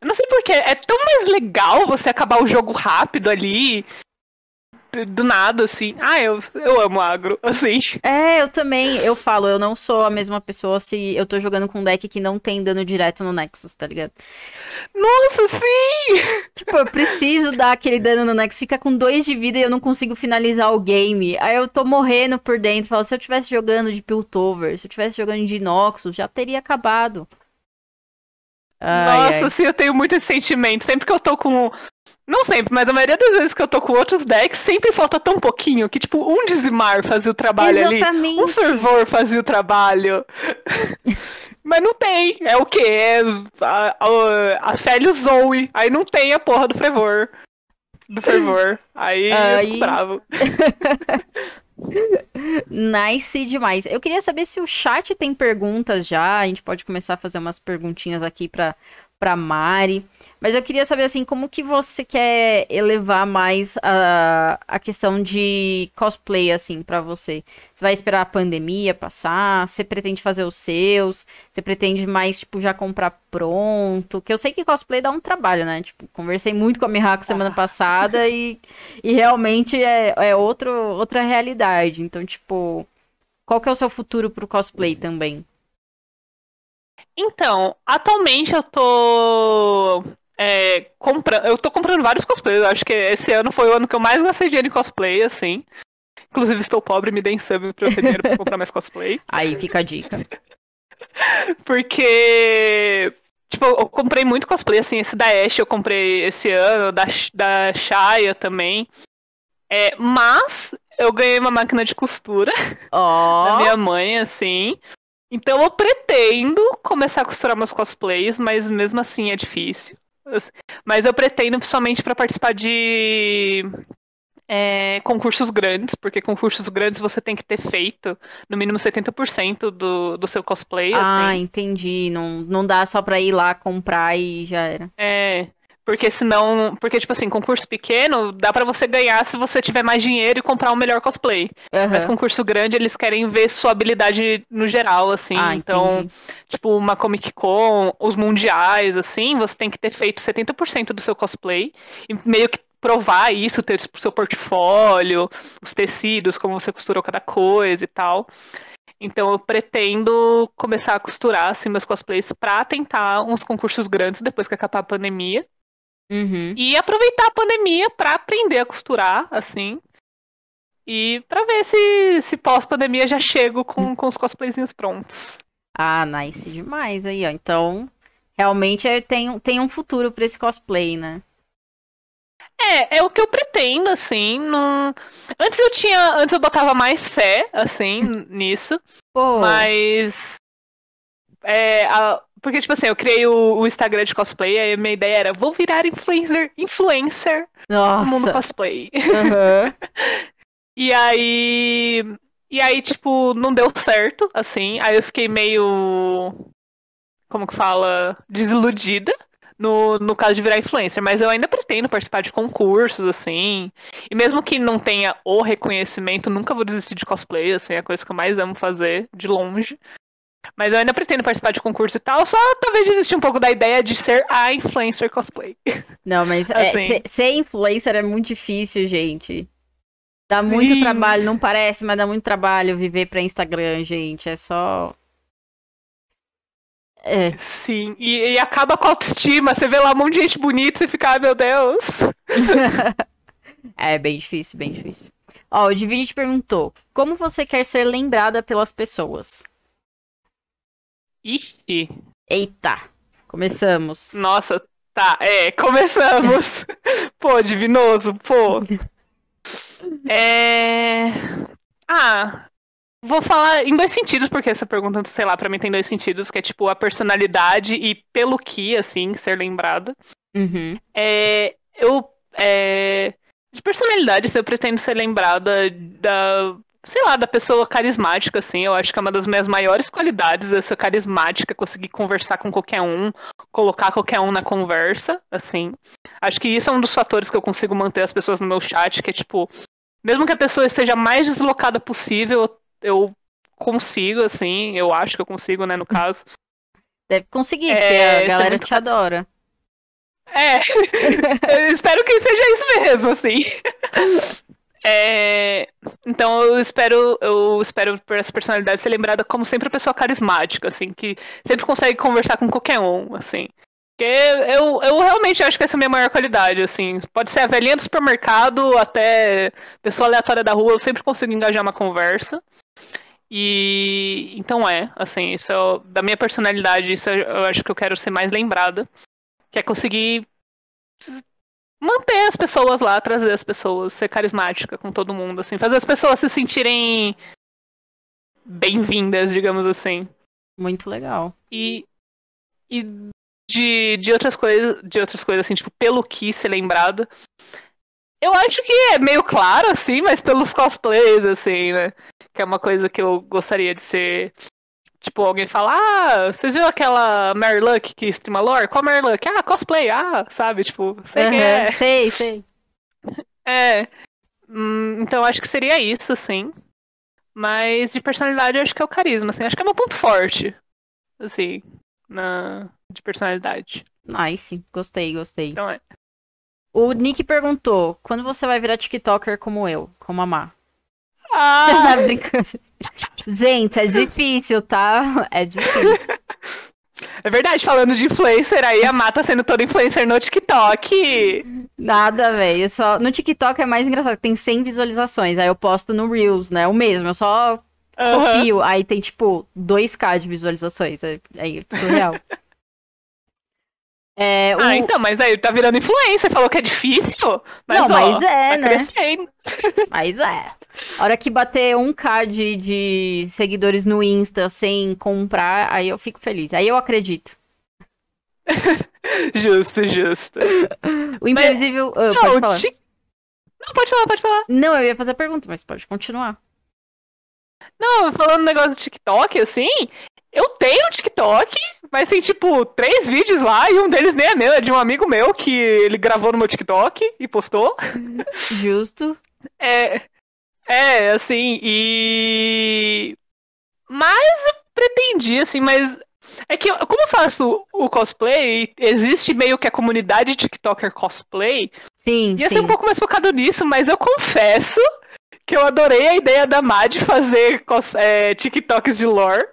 Eu não sei porquê. É tão mais legal você acabar o jogo rápido ali do nada, assim. Ah, eu, eu amo agro, (laughs) assim. É, eu também, eu falo, eu não sou a mesma pessoa se eu tô jogando com um deck que não tem dano direto no Nexus, tá ligado? Nossa, sim! Tipo, eu preciso dar aquele dano no Nexus, fica com dois de vida e eu não consigo finalizar o game. Aí eu tô morrendo por dentro, falo, se eu tivesse jogando de Piltover, se eu tivesse jogando de Noxus, já teria acabado. Ai, Nossa, ai. sim, eu tenho muito esse sentimento. Sempre que eu tô com não sempre, mas a maioria das vezes que eu tô com outros decks, sempre falta tão pouquinho que, tipo, um dizimar fazia o trabalho Exatamente. ali. Um fervor fazia o trabalho. (laughs) mas não tem. É o quê? É a, a, a Félio Zoe. Aí não tem a porra do fervor. Do fervor. Aí, Aí... bravo. (laughs) nice demais. Eu queria saber se o chat tem perguntas já. A gente pode começar a fazer umas perguntinhas aqui para para Mari. Mas eu queria saber, assim, como que você quer elevar mais a, a questão de cosplay, assim, para você? Você vai esperar a pandemia passar? Você pretende fazer os seus? Você pretende mais, tipo, já comprar pronto? Que eu sei que cosplay dá um trabalho, né? Tipo, conversei muito com a Mihako semana ah. passada e, (laughs) e realmente é, é outro, outra realidade. Então, tipo, qual que é o seu futuro pro cosplay também? Então, atualmente eu tô é, comprando. Eu tô comprando vários cosplays. Eu acho que esse ano foi o ano que eu mais gastei dinheiro em cosplay, assim. Inclusive, estou pobre, me deem sub pra eu ter dinheiro pra comprar mais cosplay. (laughs) Aí fica a dica. (laughs) Porque. Tipo, eu comprei muito cosplay, assim, esse da Ash eu comprei esse ano, da, da Shaya também. É, mas eu ganhei uma máquina de costura oh. (laughs) da minha mãe, assim. Então eu pretendo começar a costurar meus cosplays, mas mesmo assim é difícil. Mas eu pretendo principalmente para participar de é, concursos grandes, porque concursos grandes você tem que ter feito no mínimo 70% do, do seu cosplay. Ah, assim. entendi. Não, não dá só pra ir lá comprar e já era. É. Porque senão. Porque, tipo assim, concurso pequeno dá para você ganhar se você tiver mais dinheiro e comprar um melhor cosplay. Uhum. Mas concurso grande, eles querem ver sua habilidade no geral, assim. Ah, então, entendi. tipo, uma Comic Con, os mundiais, assim, você tem que ter feito 70% do seu cosplay. E meio que provar isso, ter o seu portfólio, os tecidos, como você costurou cada coisa e tal. Então eu pretendo começar a costurar assim, meus cosplays pra tentar uns concursos grandes depois que acabar a pandemia. Uhum. E aproveitar a pandemia pra aprender a costurar, assim. E pra ver se, se pós-pandemia já chego com, com os cosplayzinhos prontos. Ah, nice demais aí, ó. Então, realmente é- tem, tem um futuro pra esse cosplay, né? É, é o que eu pretendo, assim. Não... Antes eu tinha. Antes eu botava mais fé, assim, (laughs) nisso. Pô, Mas. É, a- porque, tipo assim, eu criei o, o Instagram de cosplay, aí a minha ideia era, vou virar influencer, influencer no mundo nossa. cosplay. Aham. (laughs) E aí. E aí, tipo, não deu certo, assim. Aí eu fiquei meio. Como que fala? Desiludida no, no caso de virar influencer. Mas eu ainda pretendo participar de concursos, assim. E mesmo que não tenha o reconhecimento, nunca vou desistir de cosplay, assim, é a coisa que eu mais amo fazer, de longe. Mas eu ainda pretendo participar de concurso e tal, só talvez desistir um pouco da ideia de ser a influencer cosplay. (laughs) Não, mas é, Assim. ser- ser influencer é muito difícil, gente. Dá muito Sim. trabalho, não parece, mas dá muito trabalho viver pra Instagram, gente. É só. É. Sim, e, e acaba com a autoestima. Você vê lá um monte de gente bonita e você fica, ai meu Deus. (laughs) É bem difícil, bem difícil. Ó, o Divinity perguntou: Como você quer ser lembrada pelas pessoas? Ixi, Eita, começamos. nossa, tá, é, começamos. (laughs) pô, divinoso, pô. (laughs) É. Ah, vou falar em dois sentidos, porque essa pergunta, sei lá, pra mim tem dois sentidos, que é tipo a personalidade e pelo que, assim, ser lembrada. Uhum. É, eu. É, de personalidade, assim, eu pretendo ser lembrada da. Sei lá, da pessoa carismática, assim. Eu acho que é uma das minhas maiores qualidades, essa carismática, conseguir conversar com qualquer um, colocar qualquer um na conversa, assim. Acho que isso é um dos fatores que eu consigo manter as pessoas no meu chat, que é tipo, mesmo que a pessoa esteja mais deslocada possível, eu consigo, assim, eu acho que eu consigo, né, no caso. Deve conseguir, É, porque a é galera muito te adora. É, (laughs) eu espero que seja isso mesmo, assim. (laughs) É, então eu espero, eu espero por essa personalidade ser lembrada como sempre a pessoa carismática, assim, que sempre consegue conversar com qualquer um, assim. Porque eu, eu realmente acho que essa é a minha maior qualidade, assim. Pode ser a velhinha do supermercado até pessoa aleatória da rua, eu sempre consigo engajar uma conversa. E então é, assim, isso é da minha personalidade, isso eu eu acho que eu quero ser mais lembrada que é conseguir manter as pessoas lá, trazer as pessoas, ser carismática com todo mundo, assim, fazer as pessoas se sentirem bem-vindas, digamos assim. Muito legal. E, e de, de outras coisas, de outras coisas assim, tipo, pelo que ser lembrado. Eu acho que é meio claro, assim, mas pelos cosplays, assim, né? Que é uma coisa que eu gostaria de ser. Tipo, alguém fala, ah, você viu aquela Mary Luck que streama lore? Qual Mary Luck? Ah, cosplay, ah, sabe? Tipo, sei quem é. Sei, sei. É. Hum, então acho que seria isso, sim. Mas de personalidade eu acho que é o carisma, assim. Acho que é meu ponto forte. Assim, na... de personalidade. Nice. Gostei, gostei. Então é. O Nick perguntou: quando você vai virar TikToker como eu, como a Má? Ah! (laughs) Brincando. Gente, é difícil, tá? É difícil. é verdade, falando de influencer aí, a Mata sendo toda influencer no TikTok. Nada, velho. Só... No TikTok é mais engraçado, tem 100 visualizações. Aí eu posto no Reels, né? O mesmo, eu só Aham. copio. Aí tem, tipo, 2k de visualizações. É, é surreal. É, o... Ah, então, mas aí tá virando influencer, falou que é difícil. Mas, Não, ó, mas é, tá né? crescendo. Mas é. A hora que bater 1k de, de seguidores no Insta sem comprar, aí eu fico feliz. Aí eu acredito. (laughs) Justo, justo. O imprevisível. Ah, Não, pode o falar. Tik- Não, pode falar, pode falar. Não, eu ia fazer a pergunta, mas pode continuar. Não, falando um negócio do TikTok, assim, eu tenho TikTok, mas tem tipo três vídeos lá e um deles nem é meu, é de um amigo meu que ele gravou no meu TikTok e postou. Justo. É, é assim, e. Mas eu pretendi, assim, mas. É que, como eu faço o cosplay, existe meio que a comunidade TikToker cosplay. Sim, Ia sim. ser um pouco mais focado nisso, mas eu confesso que eu adorei a ideia da Mad fazer cos- é, TikToks de lore.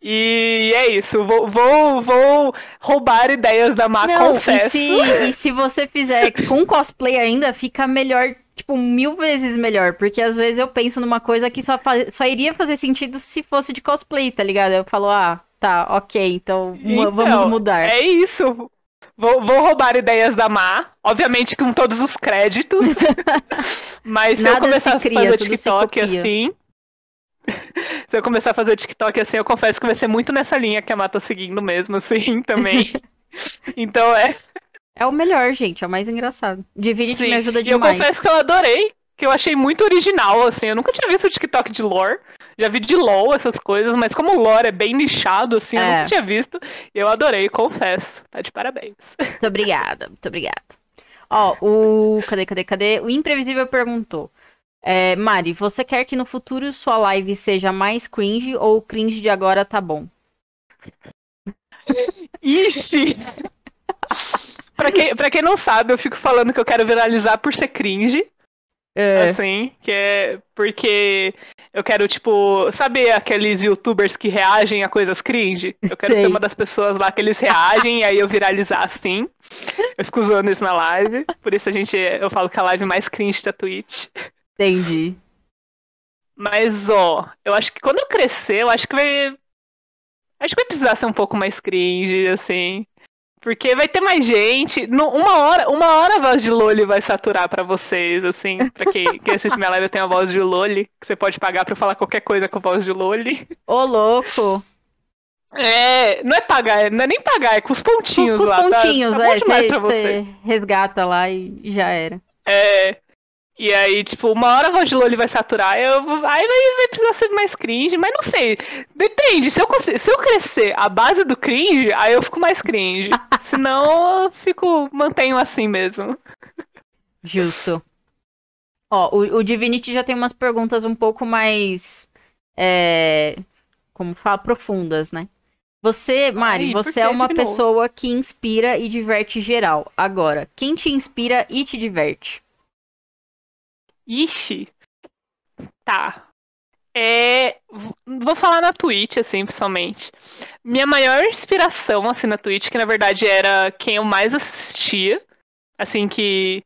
E é isso, vou, vou, vou roubar ideias da Má, Não, e confesso. se, e se você fizer com cosplay ainda, fica melhor, tipo, mil vezes melhor. Porque às vezes eu penso numa coisa que só, só iria fazer sentido se fosse de cosplay, tá ligado? Eu falo, ah, tá, ok, então, Então, vamos mudar. É isso. Vou, vou roubar ideias da Má, obviamente com todos os créditos. (laughs) Mas se Nada eu começar se a cria, fazer se TikTok copia. assim. (laughs) se eu começar a fazer TikTok assim, eu confesso que vai ser muito nessa linha que a Má tá seguindo mesmo, assim, também. (laughs) então é. É o melhor, gente, é o mais engraçado. Divinity Sim. me ajuda E eu demais. confesso que eu adorei, que eu achei muito original, assim. Eu nunca tinha visto TikTok de lore. Já vi de LOL, essas coisas, mas como o lore é bem nichado, assim, eu É. nunca tinha visto. Eu adorei, confesso. Tá de parabéns. Muito obrigada, muito obrigada. Ó, o. Cadê, cadê, cadê? O Imprevisível perguntou. É, Mari, você quer que no futuro sua live seja mais cringe ou o cringe de agora tá bom? Ixi! (laughs) pra, quem, pra quem não sabe, eu fico falando que eu quero viralizar por ser cringe, É, assim, que é porque eu quero, tipo, sabe aqueles youtubers que reagem a coisas cringe? Eu quero Sei. ser uma das pessoas lá que eles reagem e aí eu viralizar assim. Eu fico usando isso na live, por isso a gente, eu falo que é a live mais cringe da Twitch. entendi. Mas, ó, eu acho que quando eu crescer, eu acho que vai. Acho que vai precisar ser um pouco mais cringe, assim. Porque vai ter mais gente. No- uma hora, uma hora a voz de Loli vai saturar pra vocês, assim. Pra quem, quem assiste minha live, eu tenho a voz de Loli, que você pode pagar pra eu falar qualquer coisa com a voz de Loli. Ô, louco. É, não é pagar, não é nem pagar, é com os Com, pontinhos com os lá. tá- pontinhos, tá, bom é. você resgata lá e já era. É. E aí, tipo, uma hora a voz de Loli vai saturar, eu, vou- aí vai, vai precisar ser mais cringe, mas não sei. Depende, se eu, se eu crescer a base do cringe, aí eu fico mais cringe. (laughs) Senão eu fico, mantenho assim mesmo. Justo. Ó, o, o Divinity já tem umas perguntas um pouco mais. É, como fala? Profundas, né? Você, Mari, Ai, você é uma pessoa que inspira e diverte geral. Agora, quem te inspira e te diverte? Ixi. Tá. É. Vou falar na Twitch, assim, pessoalmente. Minha maior inspiração, assim, na Twitch, que na verdade era quem eu mais assistia. Assim, que.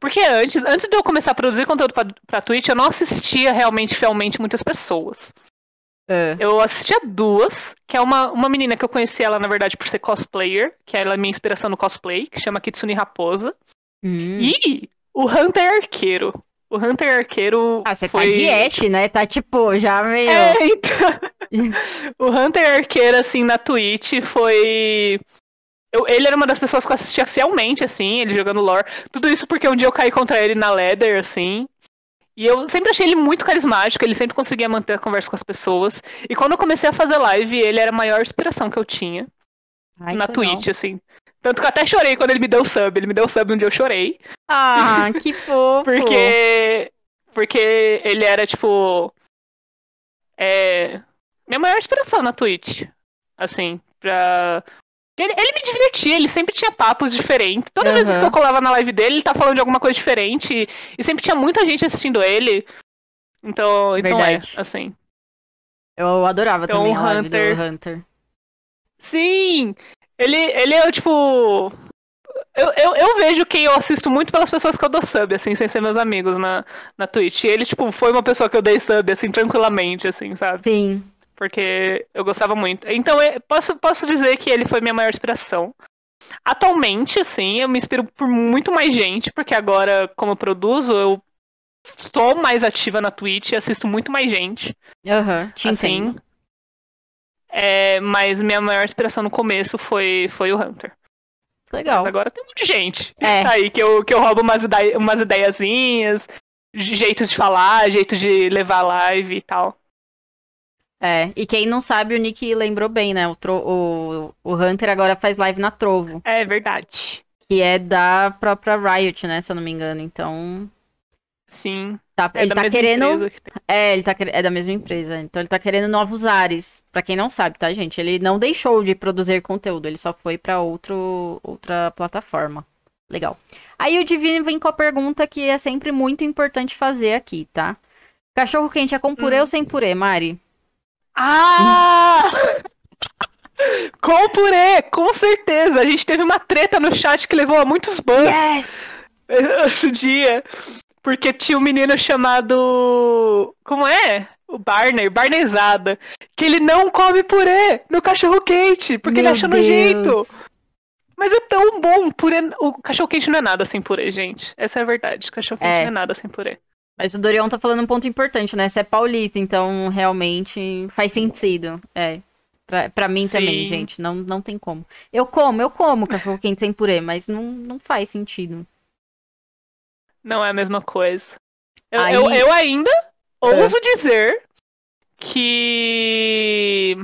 Porque antes, antes de eu começar a produzir conteúdo pra, pra Twitch, eu não assistia realmente fielmente muitas pessoas. É. Eu assistia duas, que é uma, uma menina que eu conheci ela, na verdade, por ser cosplayer, que ela é minha inspiração no cosplay, que chama Kitsune Raposa. Hum. E o Hunter Arqueiro. O Hunter Arqueiro. Ah, você foi... tá de Ash, né? Tá tipo, já meio. É, então. o Hunter Arqueiro, assim, na Twitch foi. Eu- ele era uma das pessoas que eu assistia fielmente, assim, ele jogando lore. Tudo isso porque um dia eu caí contra ele na Leather, assim. E eu sempre achei ele muito carismático, ele sempre conseguia manter a conversa com as pessoas. E quando eu comecei a fazer live, ele era a maior inspiração que eu tinha Ai, na. Twitch, assim. Tanto que eu até chorei quando ele me deu sub. Ele me deu sub dia eu chorei. Ah, (laughs) que fofo. Porque. Porque ele era, tipo. É. Minha maior inspiração na Twitch. Assim, pra. Ele, ele me divertia, ele sempre tinha papos diferentes. Toda vez Aham. que eu colava na live dele, ele tá falando de alguma coisa diferente. E, e sempre tinha muita gente assistindo ele. Então, então é, assim. Eu adorava Então, também a live Hunter- do Hunter. Sim! Ele, ele é, tipo. Eu, eu, eu vejo quem eu assisto muito pelas pessoas que eu dou sub, assim, sem ser meus amigos na, na Twitch. E ele, tipo, foi uma pessoa que eu dei sub, assim, tranquilamente, assim, sabe? Sim. Porque eu gostava muito. Então, eu posso, posso dizer que ele foi minha maior inspiração. Atualmente, assim, eu me inspiro por muito mais gente, porque agora, como eu produzo, eu sou mais ativa na Twitch e assisto muito mais gente. Aham, te assim. entendo. É, mas minha maior inspiração no começo foi, foi o Hunter. Legal. Mas agora tem um monte de gente É. (laughs) aí que eu, que eu roubo umas, idei umas ideiazinhas, jeitos de falar, jeito de levar a live e tal. É, e quem não sabe, o Nick lembrou bem, né? O, Tro o, o Hunter agora faz live na Trovo. É verdade. Que é da própria Riot, né? Se eu não me engano. Então. Sim. Tá, É ele da tá mesma querendo. que. É, ele tá quer- é da mesma empresa. Então ele tá querendo novos ares. Pra quem não sabe, tá, gente? Ele não deixou de produzir conteúdo, ele só foi pra outro, outra plataforma. Legal. Aí o Divino vem com a pergunta que é sempre muito importante fazer aqui, tá? Cachorro quente é com purê Hum. ou sem purê, Mari? Ah! (laughs) com purê, com certeza. A gente teve uma treta no chat que levou a muitos bans Yes! (laughs) outro dia. Porque tinha um menino chamado. Como é? O Barney, Barneyzada. Que ele não come purê no cachorro quente. Porque ele Meu acha nojento. Deus. Mas é tão bom. Purê... O cachorro quente não é nada sem purê, gente. Essa é a verdade. Cachorro quente É. não é nada sem purê. Mas o Dorion tá falando um ponto importante, né? Você é paulista, então realmente faz sentido. É. Pra, pra mim também, Sim. gente. Não, não tem como. Eu como, eu como cachorro quente sem purê, mas não, não faz sentido. Não é a mesma coisa. Eu, Aí- eu, eu ainda É. ouso dizer que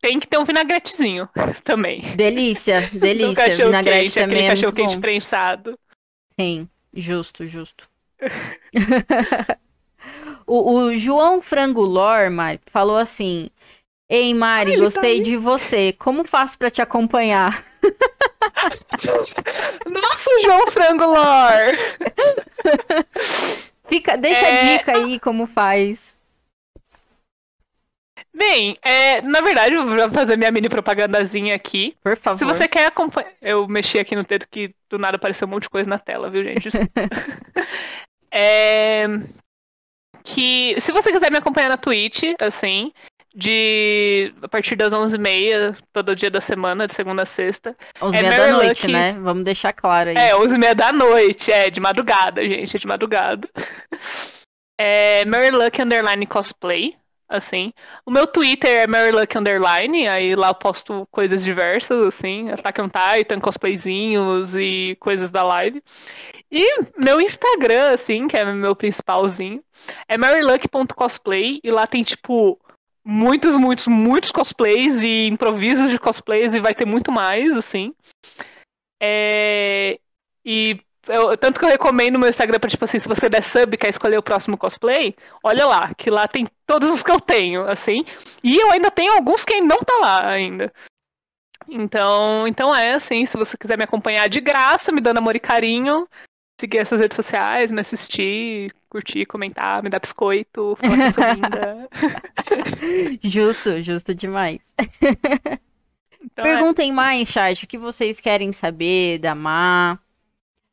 tem que ter um vinagretezinho (laughs) também. Delícia, (laughs) delícia. Vinagrete quente, também é cachorro muito quente bom. prensado. Sim, justo, justo. (laughs) o, o João Frango Lor, Mari, falou assim: Ei, Mari, ele tá gostei aí. de você. Como faço pra te acompanhar? Nossa, João Frango Lore! Fica, deixa É. a dica aí como faz. Bem, é, na verdade, eu vou fazer minha mini propagandazinha aqui. Por favor. Se você quer acompanhar. Eu mexi aqui no dedo que do nada apareceu um monte de coisa na tela, viu, gente? Desculpa. (laughs) é, que se você quiser me acompanhar na Twitch, assim, de a partir das 11h30, todo dia da semana, de segunda a sexta. Uns é meia da Mary noite, Lucky's- né? Vamos deixar claro aí. É, 11h30 da noite, é, de madrugada, gente, é de madrugada. É Mary Luck Underline Cosplay, assim. O meu Twitter é Mary Luck Underline, aí lá eu posto coisas diversas, assim, Attack on Titan, cosplayzinhos e coisas da live. E meu Instagram, assim, que é meu principalzinho, é maryluck.cosplay, e lá tem, tipo, muitos, muitos, muitos cosplays e improvisos de cosplays, e vai ter muito mais, assim. É... E eu- tanto que eu recomendo meu Instagram pra, tipo assim, se você der sub e quer escolher o próximo cosplay, olha lá, que lá tem todos os que eu tenho, assim. E eu ainda tenho alguns que não tá lá ainda. Então, então é assim, se você quiser me acompanhar de graça, me dando amor e carinho, seguir essas redes sociais, me assistir, curtir, comentar, me dar biscoito, falar que eu sou (laughs) linda. Justo, justo demais. Então, é. Perguntem mais, chat, o que vocês querem saber da Má.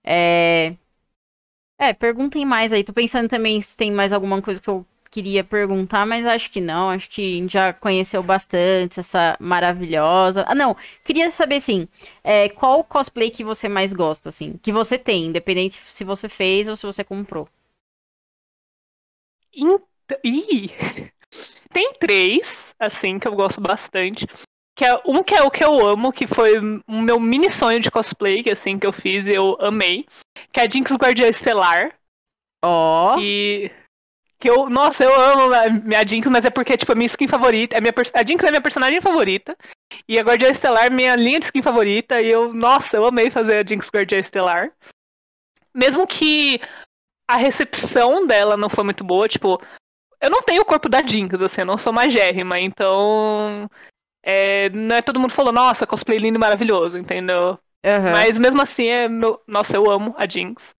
É... é, perguntem mais aí. Tô pensando também se tem mais alguma coisa que eu queria perguntar, mas acho que não. Acho que a gente já conheceu bastante essa maravilhosa. Ah, não. Queria saber, assim, é, qual cosplay que você mais gosta, assim? Que você tem, independente se você fez ou se você comprou. Int- Ih! (laughs) Tem três, assim, que eu gosto bastante. Que é, um que é o que eu amo, que foi o meu mini sonho de cosplay, que assim, que eu fiz e eu amei. Que é a Jinx Guardiã Estelar. Ó, E. Que eu. Nossa, eu amo a minha Jinx, mas é porque, tipo, a minha skin favorita. É minha, a Jinx é minha personagem favorita. E a Guardiã Estelar é minha linha de skin favorita. E eu, nossa, eu amei fazer a Jinx Guardiã Estelar. Mesmo que a recepção dela não foi muito boa, tipo. Eu não tenho o corpo da Jinx, assim, eu não sou magérrima, então. é, não é todo mundo falou, nossa, cosplay lindo e maravilhoso, entendeu? aham. Mas mesmo assim, é meu... nossa, eu amo a Jinx.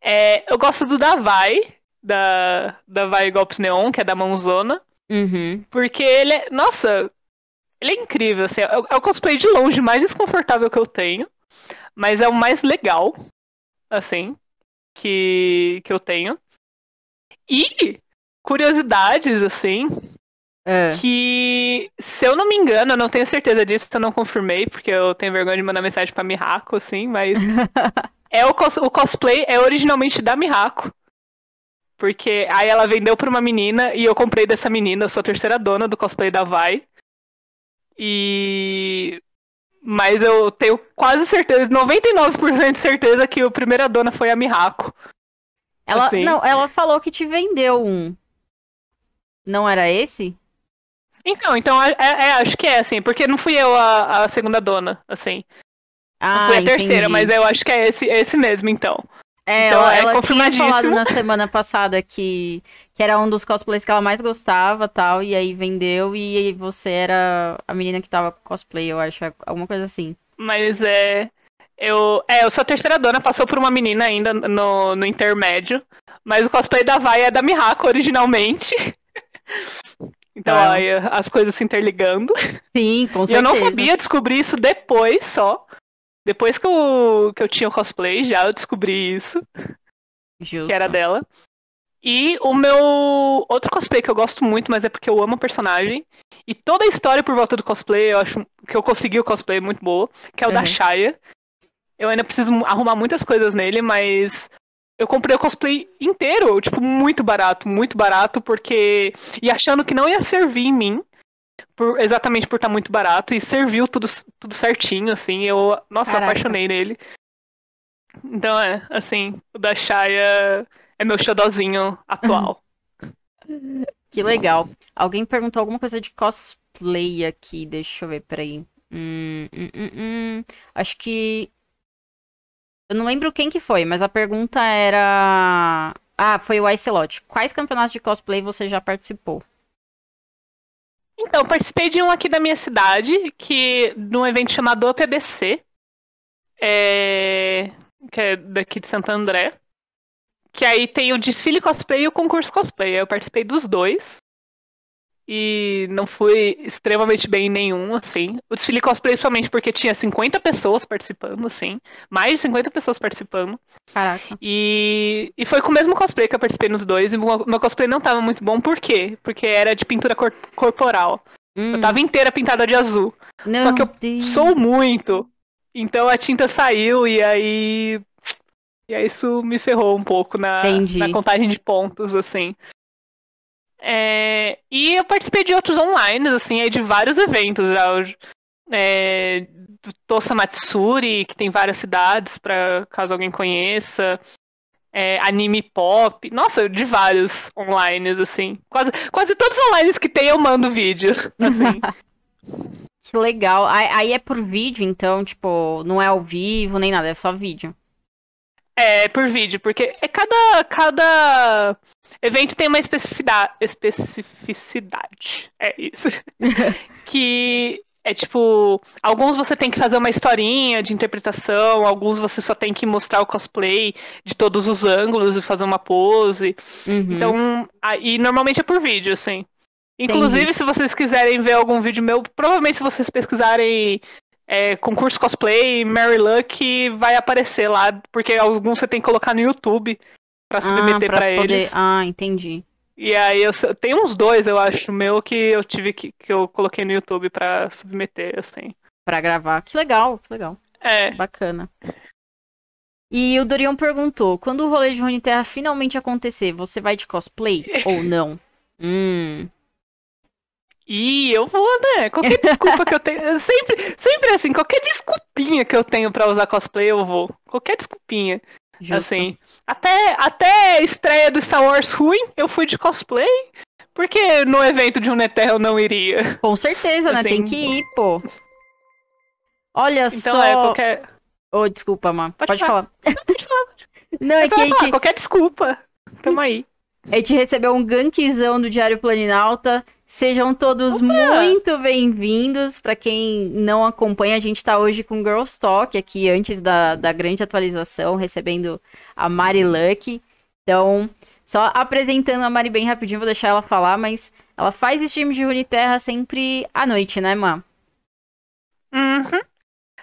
É, eu gosto do Davai, da, da Vai Golpes Neon, que é da mãozona. Uhum. Porque ele é. Nossa, ele é incrível, assim. É, o- é o cosplay de longe mais desconfortável que eu tenho. Mas é o mais legal, assim, que, que eu tenho. E curiosidades, assim, É. que, se eu não me engano, eu não tenho certeza disso, eu não confirmei, porque eu tenho vergonha de mandar mensagem pra Mihako, assim, mas (laughs) é o, cos- o cosplay é originalmente da Mihako. Porque aí ela vendeu pra uma menina e eu comprei dessa menina, eu sou a terceira dona do cosplay da Vai. E. Mas eu tenho quase certeza, 99% de certeza que a primeira dona foi a Mihako. Ela, Assim. não, ela falou que te vendeu um. Não era esse? Então, então é, é, acho que é, assim, porque não fui eu a, a segunda dona, assim. Ah, não fui a entendi. terceira, mas eu acho que é esse, esse mesmo, então. É, Então, ela, é ela tinha confirmadíssimo. falado na semana passada que, que era um dos cosplays que ela mais gostava tal, e aí vendeu e você era a menina que tava com cosplay, eu acho, alguma coisa assim. Mas é. Eu, é, eu sou a terceira dona, passou por uma menina ainda no, no intermédio. Mas o cosplay da Vai é da Mihako originalmente. (laughs) Então, Ah. aí as coisas se interligando. Sim, com E certeza. eu não sabia, descobri isso depois só. Depois que eu, que eu tinha o cosplay, já eu descobri isso, Justo. que era dela. E o meu outro cosplay que eu gosto muito, mas é porque eu amo o personagem. E toda a história por volta do cosplay, eu acho que eu consegui o cosplay muito boa, que é o da Uhum. Shaya. Eu ainda preciso arrumar muitas coisas nele, mas eu comprei o cosplay inteiro, tipo, muito barato, muito barato, porque. E achando que não ia servir em mim, por- exatamente por estar muito barato, e serviu tudo, tudo certinho, assim. Eu, nossa, eu apaixonei nele. Então é, assim, o da Shaya é meu xodózinho atual. (laughs) Que legal. Alguém perguntou alguma coisa de cosplay aqui, deixa eu ver, peraí. Hum, hum, hum, hum. Acho que. Eu não lembro quem que foi, mas a pergunta era. Ah, foi o Icelot. Quais campeonatos de cosplay você já participou? Então, participei de um aqui da minha cidade, que num evento chamado UPBC, é, que é daqui de Santo André. Que aí tem o desfile cosplay e o concurso cosplay. Eu participei dos dois. E não fui extremamente bem em nenhum, assim. O desfile cosplay somente porque tinha 50 pessoas participando, assim. Mais de 50 pessoas participando. Caraca. E, e foi com o mesmo cosplay que eu participei nos dois. E o meu cosplay não tava muito bom, por quê? Porque era de pintura cor- corporal. Hum, Eu tava inteira pintada de azul. não, só que eu Deus. Sou muito. Então a tinta saiu e aí. E aí isso me ferrou um pouco na, Entendi. na contagem de pontos, assim. É, e eu participei de outros online, assim, aí de vários eventos já. É, do Tosa Matsuri, que tem várias cidades, para caso alguém conheça. É, anime pop. Nossa, de vários online, assim. Quase, quase todos os online que tem eu mando vídeo. (laughs) Assim. Que legal. Aí, aí é por vídeo, então, tipo, não é ao vivo nem nada, é só vídeo. É, por vídeo, porque é cada, cada evento tem uma especificidade, especificidade. É isso. (laughs) que é tipo, alguns você tem que fazer uma historinha de interpretação, alguns você só tem que mostrar o cosplay de todos os ângulos e fazer uma pose. Uhum. Então, aí normalmente é por vídeo, assim. Inclusive, se vocês quiserem ver algum vídeo meu, provavelmente se vocês pesquisarem é, concurso cosplay, Mary Luck, vai aparecer lá, porque alguns você tem que colocar no YouTube pra submeter ah, pra, poder... eles. Ah, entendi. E aí eu tem uns dois, eu acho, meu que eu tive que, que eu coloquei no YouTube pra submeter, assim. Pra gravar. Que legal, que legal. É. Bacana. E o Dorion perguntou: quando o rolê de Runeterra finalmente acontecer, você vai de cosplay (laughs) ou não? Hum. E eu vou, né? Qualquer desculpa que eu tenho. Sempre, sempre assim, qualquer desculpinha que eu tenho pra usar cosplay, eu vou. Qualquer desculpinha. Justo. Assim. Até, até a estreia do Star Wars ruim, eu fui de cosplay. Porque no evento de Runeterra eu não iria. Com certeza, né? Assim- Tem que ir, pô. Olha Então só. é qualquer. Ô, desculpa, Má. Pode, (laughs) Pode falar. Pode falar. Não, é que a falar, gente, qualquer desculpa. Tamo (laughs) aí. a gente recebeu um gankzão do Diário Planinalta. Sejam todos Opa! muito bem-vindos. Pra quem não acompanha, a gente tá hoje com Girls Talk aqui antes da, da grande atualização, recebendo a Mari Luck. Então, só apresentando a Mari bem rapidinho, vou deixar ela falar, mas ela faz stream de Runeterra sempre à noite, né, Má? Uhum.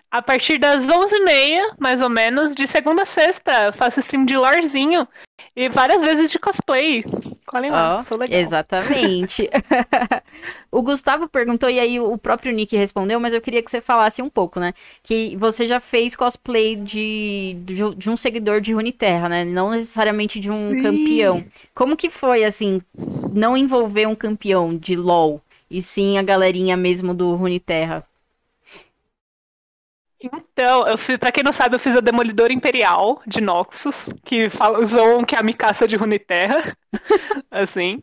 A partir das 11h30, mais ou menos, de segunda a sexta, faço stream de lorzinho e várias vezes de cosplay. Colhem lá, Ó, sou legal. Exatamente. (laughs) o Gustavo perguntou, e aí o próprio Nick respondeu, mas eu queria que você falasse um pouco, né? Que você já fez cosplay de, de, de um seguidor de Runeterra, né? Não necessariamente de um Sim. campeão. Como que foi, assim, não envolver um campeão de LoL, e sim a galerinha mesmo do Runeterra? Então, eu fiz, pra quem não sabe, eu fiz a Demolidora Imperial de Noxus, que fala, zoam que é a Mikasa de Runeterra. (laughs) assim.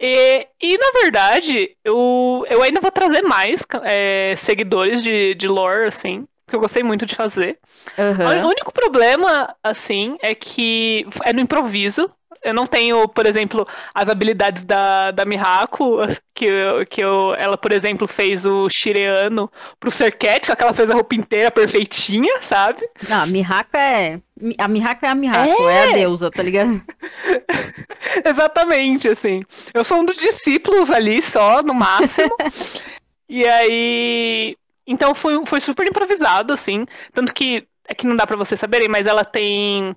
E, e, na verdade, eu, eu ainda vou trazer mais é, seguidores de, de lore, assim, que eu gostei muito de fazer. Uhum. O único problema, assim, é que é no improviso. Eu não tenho, por exemplo, as habilidades da, da Mihako, que, eu, que eu, ela, por exemplo, fez o Shireano pro Serket, só que ela fez a roupa inteira perfeitinha, sabe? Não, a Mihako é. A Mihako é a Mihako, é, é a deusa, tá ligado? (laughs) Exatamente, assim. Eu sou um dos discípulos ali só, no máximo. (laughs) e aí. Então foi, foi super improvisado, assim. Tanto que. É que não dá para vocês saberem, mas ela tem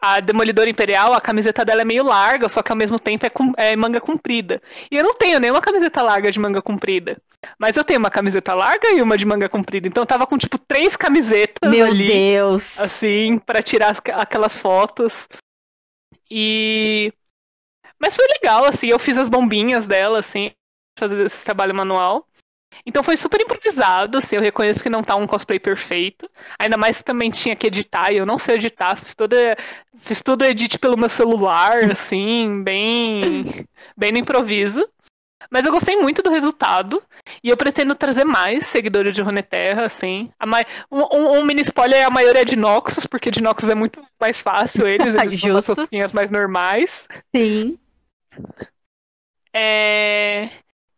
a Demolidora Imperial, a camiseta dela é meio larga, só que ao mesmo tempo é, com, é, manga comprida. E eu não tenho nenhuma camiseta larga de manga comprida. Mas eu tenho uma camiseta larga e uma de manga comprida. Então eu tava com, tipo, três camisetas Meu ali. Deus! Assim, para tirar as, aquelas fotos. E. Mas foi legal, assim, eu fiz as bombinhas dela, assim, fazer esse trabalho manual. Então foi super improvisado, assim, eu reconheço que não tá um cosplay perfeito. Ainda mais que também tinha que editar, e eu não sei editar, fiz todo, fiz todo edit pelo meu celular, (laughs) assim, bem, bem no improviso. Mas eu gostei muito do resultado. E eu pretendo trazer mais seguidores de Runeterra, assim. Um, um, um, mini spoiler, a maioria é de Noxus, porque de Noxus é muito mais fácil eles, (laughs) eles são as roupinhas mais normais. Sim. É...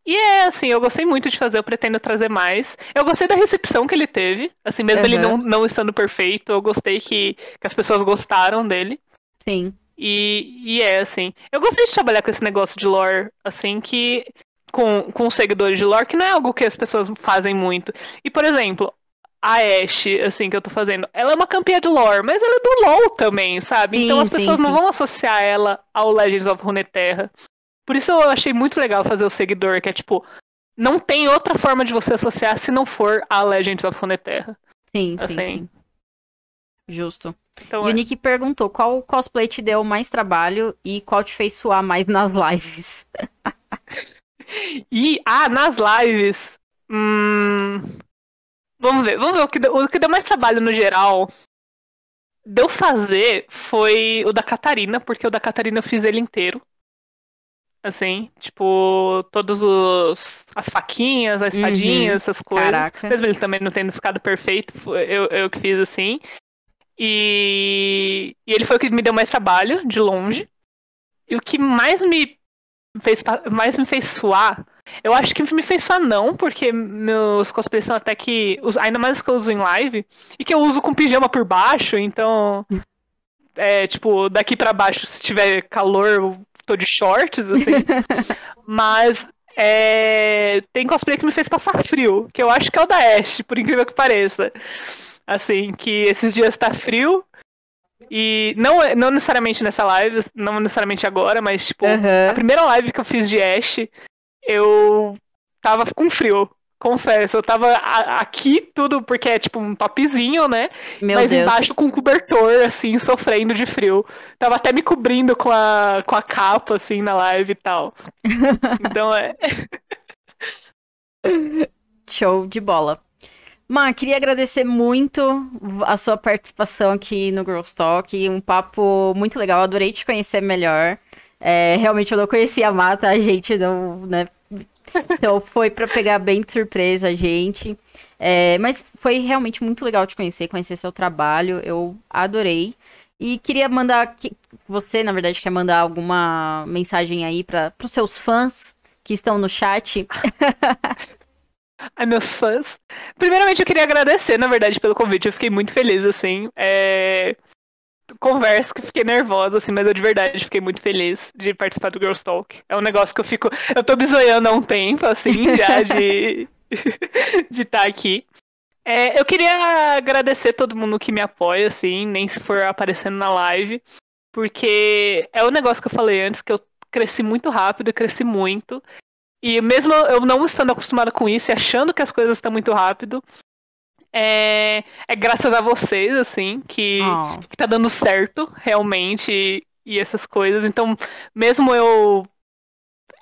E é assim, eu gostei muito de fazer, eu pretendo trazer mais. Eu gostei da recepção que ele teve, assim, mesmo uhum. ele não, não estando perfeito, eu gostei que, que as pessoas gostaram dele. Sim. E, e é, assim, eu gostei de trabalhar com esse negócio de lore, assim, que. Com, com seguidores de lore, que não é algo que as pessoas fazem muito. E, por exemplo, a Ashe, assim, que eu tô fazendo, ela é uma campeã de lore, mas ela é do LoL também, sabe? Sim, então as pessoas sim, não sim. vão associar ela ao Legends of Runeterra. Por isso eu achei muito legal fazer o seguidor, que é tipo, não tem outra forma de você associar se não for a Legends of Runeterra. Sim, assim. sim, sim. Justo. Então, e é. o Nick perguntou qual cosplay te deu mais trabalho e qual te fez suar mais nas lives. (laughs) e, ah, nas lives. Hum, vamos ver, vamos ver o que, deu, o que deu mais trabalho no geral. Deu fazer foi o da Catarina, porque o da Catarina eu fiz ele inteiro assim, tipo, todos os as faquinhas, as espadinhas, uhum. essas coisas. Caraca. Mesmo ele também não tendo ficado perfeito, eu, eu que fiz assim. E, e ele foi o que me deu mais trabalho, de longe. E o que mais me fez mais me fez suar, eu acho que me fez suar não, porque meus cosplays são até que. Ainda mais os que eu uso em live, e que eu uso com pijama por baixo, então. É, tipo, daqui para baixo, se tiver calor, tô de shorts, assim. (laughs) mas é, tem cosplay que me fez passar frio, que eu acho que é o da Ash, por incrível que pareça. Assim, que esses dias tá frio. E não, não necessariamente nessa live, não necessariamente agora, mas tipo, uhum. a primeira live que eu fiz de Ash, eu tava com frio. Confesso, eu tava aqui tudo, porque é tipo um topzinho, né? Meu Mas Deus. embaixo com cobertor, assim, sofrendo de frio. Tava até me cobrindo com a, com a capa, assim, na live e tal. (laughs) então é. Show de bola. Má, queria agradecer muito a sua participação aqui no Girls Talk. Um papo muito legal, adorei te conhecer melhor. É, realmente eu não conhecia a Mata, a gente não, né? Então foi para pegar bem de surpresa a gente. É, mas foi realmente muito legal te conhecer, conhecer seu trabalho. Eu adorei. E queria mandar. Você, na verdade, quer mandar alguma mensagem aí para os seus fãs que estão no chat? (laughs) Ai, meus fãs. Primeiramente, eu queria agradecer, na verdade, pelo convite. Eu fiquei muito feliz, assim. É converso que fiquei nervosa, assim, mas eu de verdade fiquei muito feliz de participar do Girls Talk. É um negócio que eu fico. Eu tô bisoiando há um tempo, assim, já de (laughs) estar tá aqui. É, eu queria agradecer todo mundo que me apoia, assim, nem se for aparecendo na live, porque é o negócio que eu falei antes, que eu cresci muito rápido, cresci muito. E mesmo eu não estando acostumada com isso e achando que as coisas estão muito rápido, é, é graças a vocês, assim, que, oh. que tá dando certo, realmente, e, e essas coisas. Então, mesmo eu.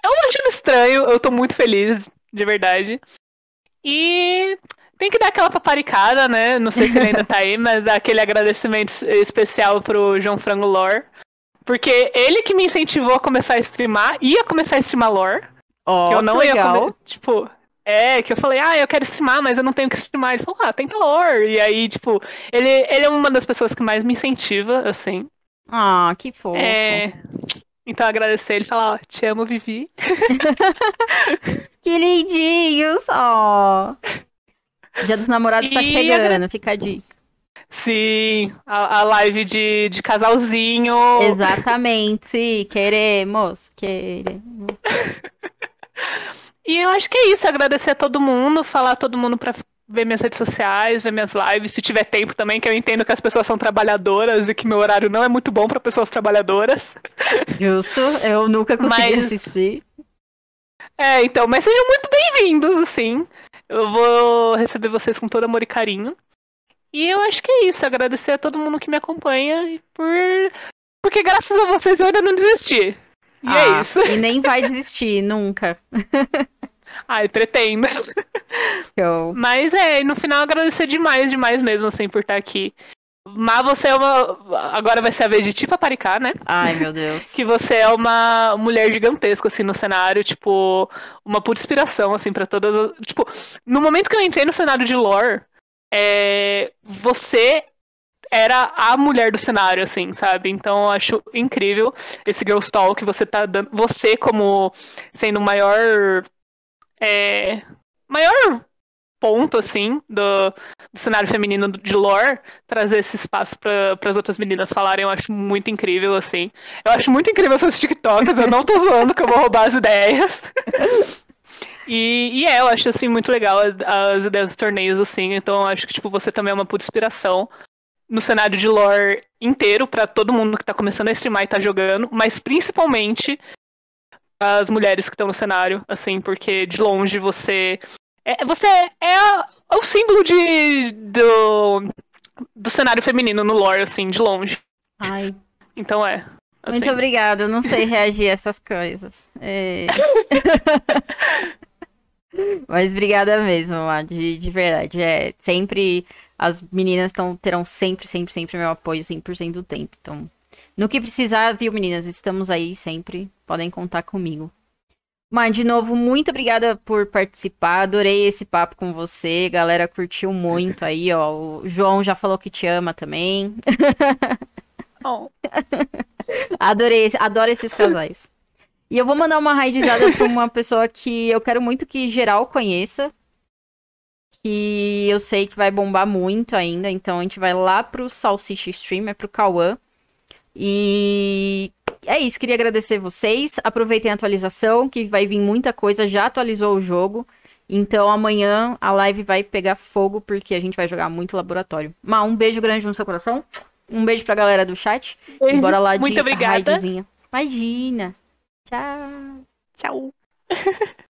É um achando estranho, eu tô muito feliz, de verdade. E tem que dar aquela paparicada, né? Não sei se ele ainda tá aí, (laughs) mas aquele agradecimento especial pro João Frango Lore Porque ele que me incentivou a começar a streamar, ia começar a streamar lore. Ó, que eu não que ia come- Tipo, é, que eu falei, ah, eu quero streamar, mas eu não tenho que streamar. Ele falou, ah, tenta lore. E aí, tipo, ele, ele é uma das pessoas que mais me incentiva, assim. Ah, que fofo. É. Então agradecer ele falar, ó, te amo, Vivi. (laughs) Que lindinhos, ó. Dia dos namorados tá E chegando, fica a dica. Sim, a, a live de, de casalzinho. Exatamente, queremos, queremos. (laughs) E eu acho que é isso, agradecer a todo mundo, falar a todo mundo pra ver minhas redes sociais, ver minhas lives, se tiver tempo também, que eu entendo que as pessoas são trabalhadoras e que meu horário não é muito bom pra pessoas trabalhadoras. Justo, eu nunca consegui Mas- assistir. É, então, mas sejam muito bem-vindos, assim. Eu vou receber vocês com todo amor e carinho. E eu acho que é isso, agradecer a todo mundo que me acompanha e por. Porque graças a vocês eu ainda não desisti. E Ah, é isso. E nem vai desistir, (laughs) nunca. Ai, pretendo. Eu... Mas é, no final agradecer demais, demais mesmo, assim, por estar aqui. Mas você é uma. Agora vai ser a vez de Tipa Paricar, né? Ai, meu Deus. (laughs) Que você é uma mulher gigantesca, assim, no cenário, tipo, uma pura inspiração, assim, pra todas as. Tipo, no momento que eu entrei no cenário de lore, é, você era a mulher do cenário, assim, sabe? Então eu acho incrível esse Girls Talk você tá dando. Você, como sendo o maior. É, maior ponto, assim, do, do cenário feminino de lore, trazer esse espaço para as outras meninas falarem, eu acho muito incrível, assim. Eu acho muito incrível seus TikToks, eu não tô zoando que eu vou roubar as ideias. (laughs) E, e é, eu acho assim muito legal as, as ideias dos torneios, assim, então eu acho que tipo, você também é uma puta inspiração no cenário de lore inteiro para todo mundo que tá começando a streamar e tá jogando, mas principalmente as mulheres que estão no cenário, assim, porque de longe você é, você é, a- é o símbolo de do, do cenário feminino no lore, assim, de longe. Ai, Então é. assim. muito obrigada. Eu não sei reagir a essas coisas. É... (laughs) Mas obrigada mesmo, Má, de, de verdade. É, sempre as meninas tão, terão sempre, sempre, sempre meu apoio 100% do tempo. Então, no que precisar, viu, meninas? Estamos aí sempre. Podem contar comigo. Mas, de novo, muito obrigada por participar. Adorei esse papo com você. Galera curtiu muito aí, ó. O João já falou que te ama também. (laughs) Oh, Adorei, adoro esses casais. E eu vou mandar uma raidizada pra uma pessoa que eu quero muito que geral conheça. Que eu sei que vai bombar muito ainda. Então a gente vai lá pro Salsicha Stream, é pro Cauã. E é isso, queria agradecer vocês. Aproveitem a atualização, que vai vir muita coisa. Já atualizou o jogo. Então amanhã a live vai pegar fogo, porque a gente vai jogar muito laboratório. Má, um beijo grande no seu coração. Um beijo pra galera do chat. E bora lá de Muito obrigada. raidzinha. Imagina. Tchau. Tchau. (laughs)